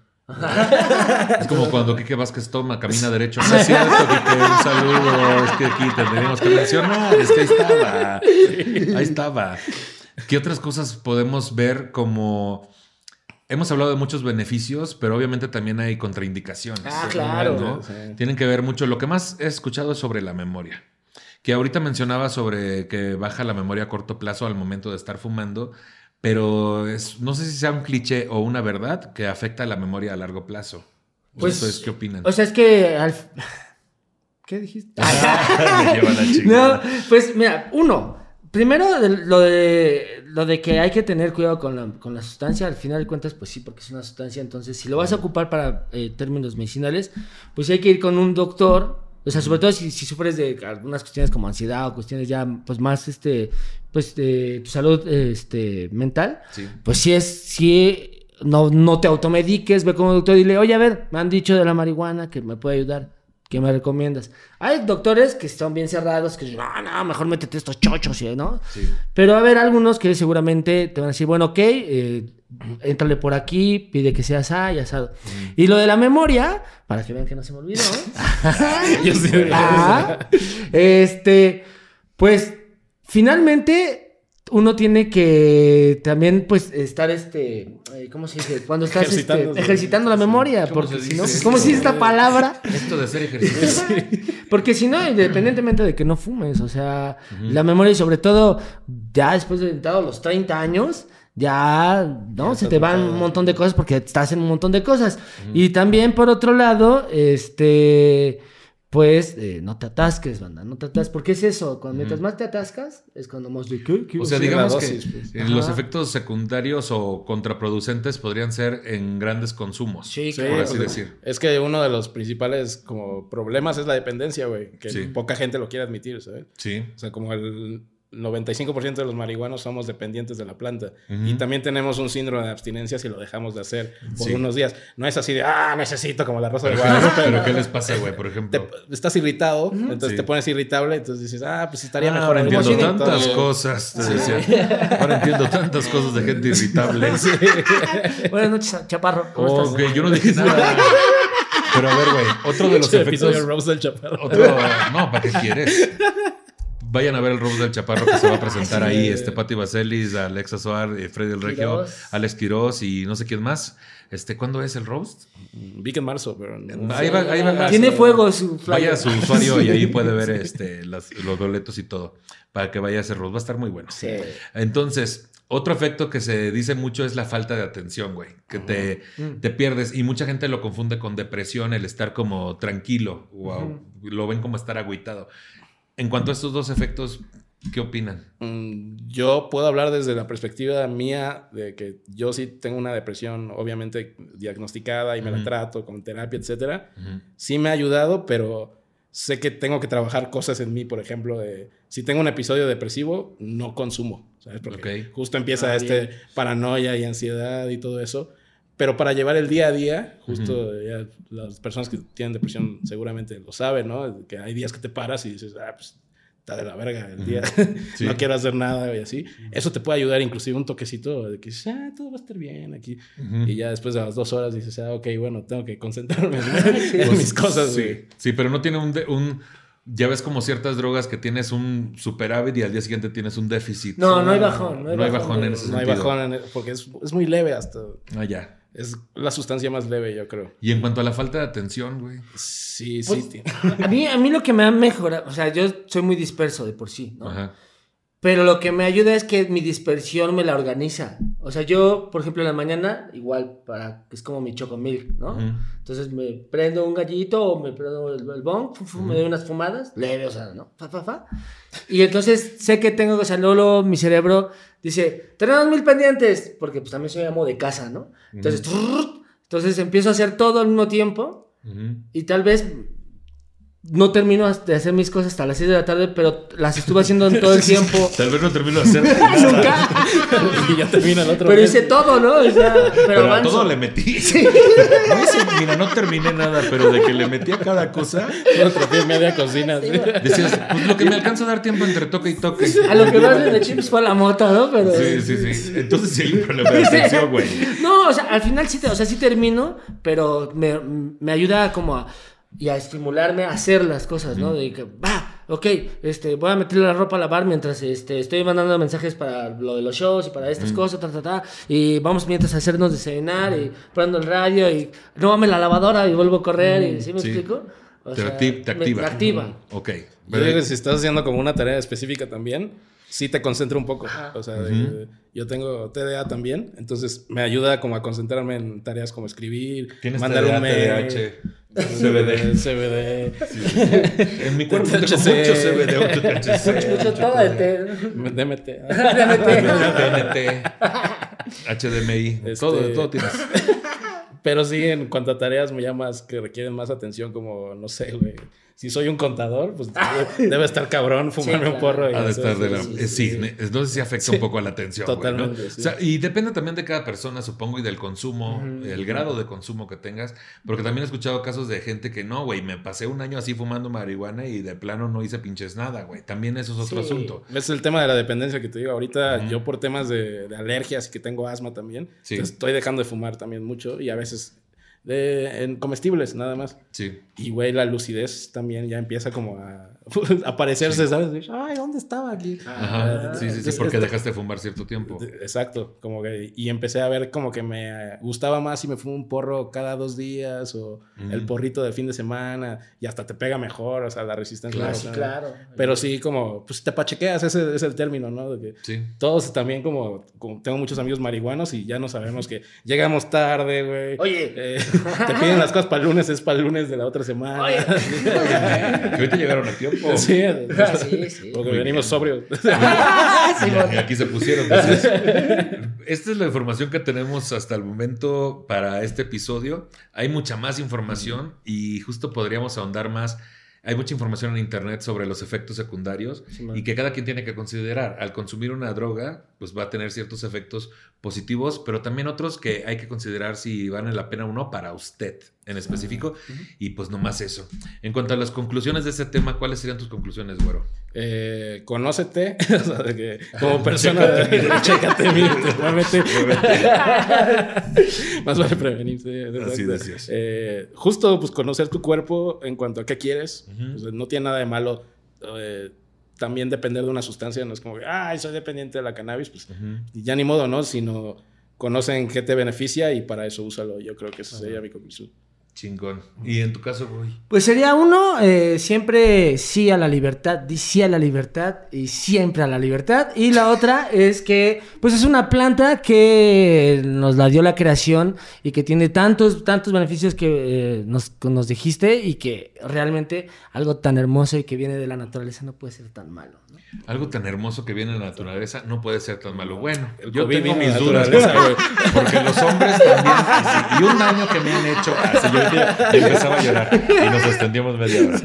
Speaker 1: es como cuando Quique Vázquez toma, camina derecho. No es cierto, Quique, un saludo. Es que aquí tendríamos que mencionar. Es que ahí estaba. Ahí estaba. ¿Qué otras cosas podemos ver como... Hemos hablado de muchos beneficios, pero obviamente también hay contraindicaciones.
Speaker 2: Ah, claro.
Speaker 1: Tienen que ver mucho. Lo que más he escuchado es sobre la memoria que ahorita mencionaba sobre que baja la memoria a corto plazo al momento de estar fumando, pero es, no sé si sea un cliché o una verdad que afecta a la memoria a largo plazo. Pues, ¿qué opinan?
Speaker 2: O sea, es que al... ¿Qué dijiste? no, pues mira, uno, primero lo de, lo de que hay que tener cuidado con la, con la, sustancia, al final de cuentas, pues sí, porque es una sustancia, entonces si lo vas a ocupar para eh, términos medicinales, pues hay que ir con un doctor o sea, sobre todo si, sufres de algunas cuestiones como ansiedad o cuestiones ya pues más este pues de tu salud este mental, pues si es si no, no te automediques, ve con un doctor y dile, "Oye, a ver, me han dicho de la marihuana que me puede ayudar." ¿Qué me recomiendas? Hay doctores que están bien cerrados, que dicen, no, no, mejor métete estos chochos, ¿no? Sí. Pero a ver, algunos que seguramente te van a decir, bueno, ok, eh, Entrale por aquí, pide que sea asado y asado. Y lo de la memoria, para que vean que no se me olvidó. Yo ah, este, pues, finalmente uno tiene que también, pues, estar, este, eh, ¿cómo se dice? Cuando estás este, ejercitando la memoria, porque si no, ¿cómo se dice esta palabra?
Speaker 1: Esto de ser ejercicio.
Speaker 2: porque si no, independientemente de que no fumes, o sea, la memoria y sobre todo, ya después de los 30 años, ya, ¿no? Se te van un montón de cosas porque estás en un montón de cosas. Y también, por otro lado, este, pues, eh, no te atasques, banda, no te atasques. Porque es eso, cuando mientras más te atascas, es cuando más de
Speaker 1: O sea, digamos que pues. los efectos secundarios o contraproducentes podrían ser en grandes consumos. Sí, por así decir.
Speaker 3: Es que uno de los principales como problemas es la dependencia, güey. Que poca gente lo quiere admitir, ¿sabes?
Speaker 1: Sí.
Speaker 3: O sea, como el 95% de los marihuanos somos dependientes de la planta. Y también tenemos un síndrome de abstinencia si lo dejamos de hacer por unos días. No es así de, ah, necesito como la rosa de
Speaker 1: Guadalupe. Pero ¿qué les pasa, güey? Por ejemplo.
Speaker 3: estás irritado, entonces te pones irritable, entonces dices, ah, pues estaría
Speaker 1: ah,
Speaker 3: mejor.
Speaker 1: Ahora entiendo tantas cosas, Ahora entiendo tantas cosas de gente irritable.
Speaker 2: Buenas noches, Chaparro.
Speaker 1: ¿Cómo estás? yo no dije nada. Pero a ver, güey, otro de los efectos... Rose del Chaparro. Otro... No, ¿para qué quieres? Vayan a ver el Rose del Chaparro que se va a presentar ahí. Este Pati Vaselis, Alexa Soar, eh, Freddy El Regio, Alex Quiroz y no sé quién más. Este, ¿Cuándo es el roast?
Speaker 3: Vi que en marzo, pero
Speaker 2: ahí va, ahí va, Tiene fuego su
Speaker 1: Vaya a su usuario y ahí puede ver este, los boletos y todo. Para que vaya a ese roast. Va a estar muy bueno.
Speaker 2: Sí.
Speaker 1: Entonces, otro efecto que se dice mucho es la falta de atención, güey. Que te, mm. te, pierdes. Y mucha gente lo confunde con depresión, el estar como tranquilo. O lo ven como estar agüitado. En cuanto a estos dos efectos, ¿qué opinan?
Speaker 3: Mm, yo puedo hablar desde la perspectiva mía de que yo sí tengo una depresión, obviamente diagnosticada y me la trato con terapia, etcétera. Sí me ha ayudado, pero sé que tengo que trabajar cosas en mí, por ejemplo, de si tengo un episodio depresivo, no consumo, ¿sabes? Porque justo empieza ah, este paranoia y ansiedad y todo eso. Pero para llevar el día a día, justo las personas que tienen depresión seguramente lo saben, ¿no? Que hay días que te paras y dices, ah, pues está de la verga el día, no quiero hacer nada y así. Eso te puede ayudar, inclusive un toquecito de que dices, ah, todo va a estar bien aquí. Y ya después de las dos horas dices, ah, ok, bueno, tengo que concentrarme en, mis cosas.
Speaker 1: Sí. sí, pero no tiene un, un ya ves como ciertas drogas que tienes un superávit y al día siguiente tienes un déficit.
Speaker 2: No, no hay bajón.
Speaker 1: No hay, bajón, en ese
Speaker 3: No hay bajón porque es, es, muy leve hasta.
Speaker 1: Ah, ya.
Speaker 3: Es la sustancia más leve, yo creo.
Speaker 1: Y en cuanto a la falta de atención, güey.
Speaker 3: Sí, sí.
Speaker 2: Pues, a, mí, a mí lo que me ha mejorado, o sea, yo soy muy disperso de por sí, ¿no?
Speaker 1: Ajá.
Speaker 2: Pero lo que me ayuda es que mi dispersión me la organiza. O sea, yo, por ejemplo, en la mañana, igual, para es como mi chocomilk, ¿no?
Speaker 1: Ujú.
Speaker 2: Entonces me prendo un gallito o me prendo el, el bong, fu, fu, me doy unas fumadas, leve, o sea, ¿no? Fa, fa, fa. Y entonces sé que tengo, o sea, luego mi cerebro dice, tenemos mil pendientes, porque pues también soy amo de casa, ¿no? Entonces, trrr, entonces empiezo a hacer todo al mismo tiempo y tal vez no termino de hacer mis cosas hasta las 6 de la tarde, pero las estuve haciendo en todo el tiempo.
Speaker 1: Tal vez no termino de hacer
Speaker 2: Nunca.
Speaker 3: y ya termina el otro.
Speaker 2: Pero
Speaker 3: mes.
Speaker 2: hice todo, ¿no? O sea, pero,
Speaker 1: Pero a todo le metí. No hice- mira, no terminé nada, pero de que le metí a cada cosa,
Speaker 3: Otro pie, media cocina. sí.
Speaker 1: decías, pues lo que me alcanza a dar tiempo entre toque y toque.
Speaker 2: A lo que más de chips fue a la moto, ¿no? Pero...
Speaker 1: Sí, sí, sí. Entonces sí hay un problema de atención, güey.
Speaker 2: No, o sea, al final sí, te- o sea, sí termino, pero me, me ayuda como a, y a estimularme a hacer las cosas, ¿no? De que, va, ok, este, voy a meterle la ropa a lavar mientras este, estoy mandando mensajes para lo de los shows y para estas cosas, ta, ta, ta, y vamos mientras a hacernos de cenar y prendo el radio y no mames la lavadora y vuelvo a correr, y ¿sí me
Speaker 1: Sí.
Speaker 2: explico? O
Speaker 1: Te,
Speaker 2: sea,
Speaker 1: acti- te
Speaker 2: me-
Speaker 1: activa.
Speaker 2: me activa.
Speaker 1: Ok.
Speaker 3: Yo digo que si estás haciendo como una tarea específica también, sí te concentra un poco. O sea, de- yo tengo TDA también, entonces me ayuda como a concentrarme en tareas como escribir, mandar
Speaker 1: TDA,
Speaker 3: un mail.
Speaker 1: TDAH, CBD.
Speaker 3: CBD.
Speaker 1: En mi cuerpo tengo mucho CBD, mucho THC.
Speaker 2: Mucho todo de té.
Speaker 3: DMT.
Speaker 1: DNT, HDMI, todo, todo tienes.
Speaker 3: Pero sí, en cuanto a tareas me llamas que requieren más atención, como, no sé, güey. Si soy un contador, pues debe, estar cabrón fumarme
Speaker 2: Sí,
Speaker 3: un porro. y
Speaker 1: Ha de estar de la...
Speaker 2: sí, sí,
Speaker 1: Sí, ne- entonces sí afecta un poco a la atención. güey, ¿no?
Speaker 3: Totalmente, sí.
Speaker 1: O sea, y depende también de cada persona, supongo, y del consumo, el grado de consumo que tengas. Porque también he escuchado casos de gente que no, güey, me pasé un año así fumando marihuana y de plano no hice pinches nada, güey. También eso es otro
Speaker 2: Sí.
Speaker 1: asunto.
Speaker 3: Es el tema de la dependencia que te digo. Ahorita yo por temas de, de alergias y que tengo asma también,
Speaker 1: Sí.
Speaker 3: estoy dejando de fumar también mucho y a veces de, en comestibles nada más.
Speaker 1: Sí.
Speaker 3: Y, güey, la lucidez también ya empieza como a aparecerse, ¿sabes? Ay, ¿dónde estaba aquí?
Speaker 1: Ajá.
Speaker 3: Ah,
Speaker 1: Sí, sí, sí,
Speaker 3: es-
Speaker 1: porque
Speaker 3: es-
Speaker 1: dejaste de fumar cierto tiempo.
Speaker 3: Exacto, como que, y empecé a ver como que me gustaba más si me fumo un porro cada dos días o el porrito de fin de semana y hasta te pega mejor, o sea, la resistencia.
Speaker 1: Claro.
Speaker 2: sí, claro.
Speaker 3: Pero sí, como, pues te pachequeas, ese es el término, ¿no? De que
Speaker 1: Sí.
Speaker 3: todos también como, como tengo muchos amigos marihuanos y ya no sabemos que llegamos tarde, güey.
Speaker 2: Oye.
Speaker 3: Eh, te piden las cosas para el lunes, es para el lunes de la otra semana.
Speaker 2: Oye.
Speaker 1: Que ahorita llegaron a tiempo.
Speaker 3: Sí,
Speaker 2: Ah, sí, sí.
Speaker 3: porque
Speaker 1: Muy
Speaker 3: venimos
Speaker 1: bien.
Speaker 3: sobrios.
Speaker 1: Y aquí se pusieron. Entonces, esta es la información que tenemos hasta el momento para este episodio. Hay mucha más información y justo podríamos ahondar más. Hay mucha información en internet sobre los efectos secundarios
Speaker 3: Sí,
Speaker 1: y que cada quien tiene que considerar. Al consumir una droga, pues va a tener ciertos efectos positivos, pero también otros que hay que considerar si vale la pena o no para usted en específico. Y pues nomás eso. En cuanto a las conclusiones de este tema, ¿cuáles serían tus conclusiones, güero?
Speaker 3: Eh, conócete, o sea, de que como persona, chécate, muévete. Más vale prevenir. sí, exacto.
Speaker 1: Así decías.
Speaker 3: Eh, justo, pues, conocer tu cuerpo en cuanto a qué quieres. No tiene nada de malo eh, también depender de una sustancia. No es como que, ay, soy dependiente de la cannabis. Pues, ya ni modo, ¿no? Sino conocen qué te beneficia y para eso úsalo. Yo creo que esa sería mi conclusión.
Speaker 1: Chingón. Y en tu caso, güey.
Speaker 2: Pues sería uno, eh, siempre sí a la libertad, di sí a la libertad y siempre a la libertad. Y la otra es que, pues es una planta que nos la dio la creación y que tiene tantos, tantos beneficios que eh, nos, dijiste y que realmente algo tan hermoso y que viene de la naturaleza no puede ser tan malo. ¿no?
Speaker 1: Algo tan hermoso que viene de la naturaleza no puede ser tan malo. Bueno,
Speaker 3: El
Speaker 1: yo tengo mis dudas, porque los hombres también, así, y un daño que me han hecho, así yo ya empezaba a llorar y nos extendíamos media hora.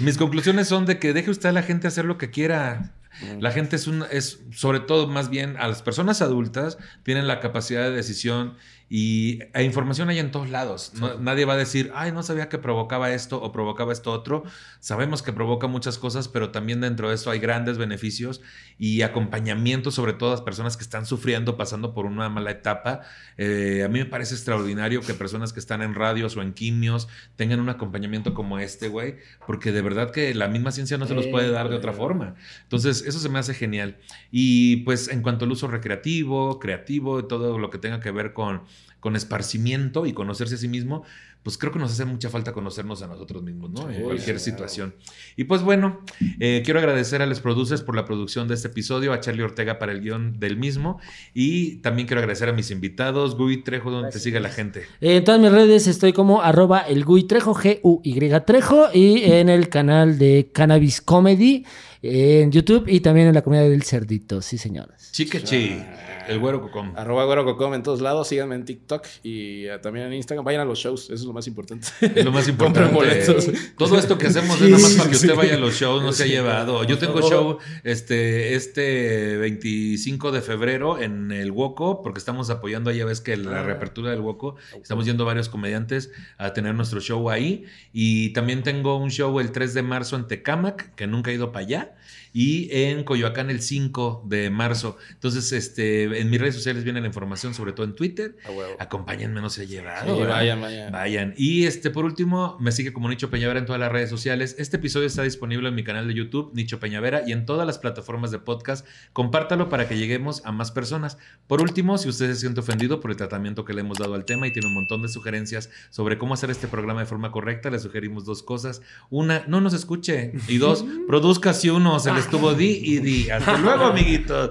Speaker 1: Mis conclusiones son de que deje usted a la gente hacer lo que quiera. La gente es un, es sobre todo más bien a las personas adultas tienen la capacidad de decisión y e información hay en todos lados. No- nadie va a decir, ay, no sabía que provocaba esto o provocaba esto otro. Sabemos que provoca muchas cosas, pero también dentro de eso hay grandes beneficios y acompañamiento, sobre todo a las personas que están sufriendo, pasando por una mala etapa. Eh, a mí me parece extraordinario que personas que están en radios o en quimios tengan un acompañamiento como este, güey, porque de verdad que la misma ciencia no se los puede dar de otra forma. Entonces, eso se me hace genial. Y pues en cuanto al uso recreativo, creativo, todo lo que tenga que ver con con esparcimiento y conocerse a sí mismo, pues creo que nos hace mucha falta conocernos a nosotros mismos, ¿no? En cualquier situación. Y pues bueno, eh, quiero agradecer a los producers por la producción de este episodio, a Charlie Ortega para el guion del mismo, y también quiero agradecer a mis invitados, Gui Trejo, donde te sigue la gente.
Speaker 2: En todas mis redes estoy como arroba el Gui Trejo, G-U-Y Trejo, y en el canal de Cannabis Comedy en YouTube y también en la comunidad del Cerdito, sí señores.
Speaker 1: Chiquechi. El Güero Cocom.
Speaker 3: Arroba Güero Cocom en todos lados. Síganme en TikTok y uh, también en Instagram. Vayan a los shows. Eso es lo más importante.
Speaker 1: Es lo más importante. boletos. Todo esto que hacemos es nada más para que usted vaya a los shows, no se ha llevado. Yo tengo show este, este 25 de febrero en el Woco, porque estamos apoyando, ya ves que la reapertura del Woco, estamos yendo varios comediantes a tener nuestro show ahí. Y también tengo un show el 3 de marzo en Tecamac, que nunca he ido para allá y en Coyoacán el 5 de marzo. Entonces, este, en mis redes sociales viene la información, sobre todo en Twitter. Acompáñenme, no se ha llevado.
Speaker 3: vayan, vayan.
Speaker 1: Vayan. Y este, por último, me sigue como Nicho Peñavera en todas las redes sociales. Este episodio está disponible en mi canal de YouTube, Nicho Peñavera, y en todas las plataformas de podcast. Compártalo para que lleguemos a más personas. Por último, si usted se siente ofendido por el tratamiento que le hemos dado al tema y tiene un montón de sugerencias sobre cómo hacer este programa de forma correcta, le sugerimos dos cosas. Una, no nos escuche. Y dos, produzca si uno se le estuvo di y di. Hasta luego, amiguitos.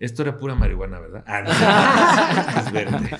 Speaker 1: Esto era pura marihuana, ¿verdad? Ah, no. es verde.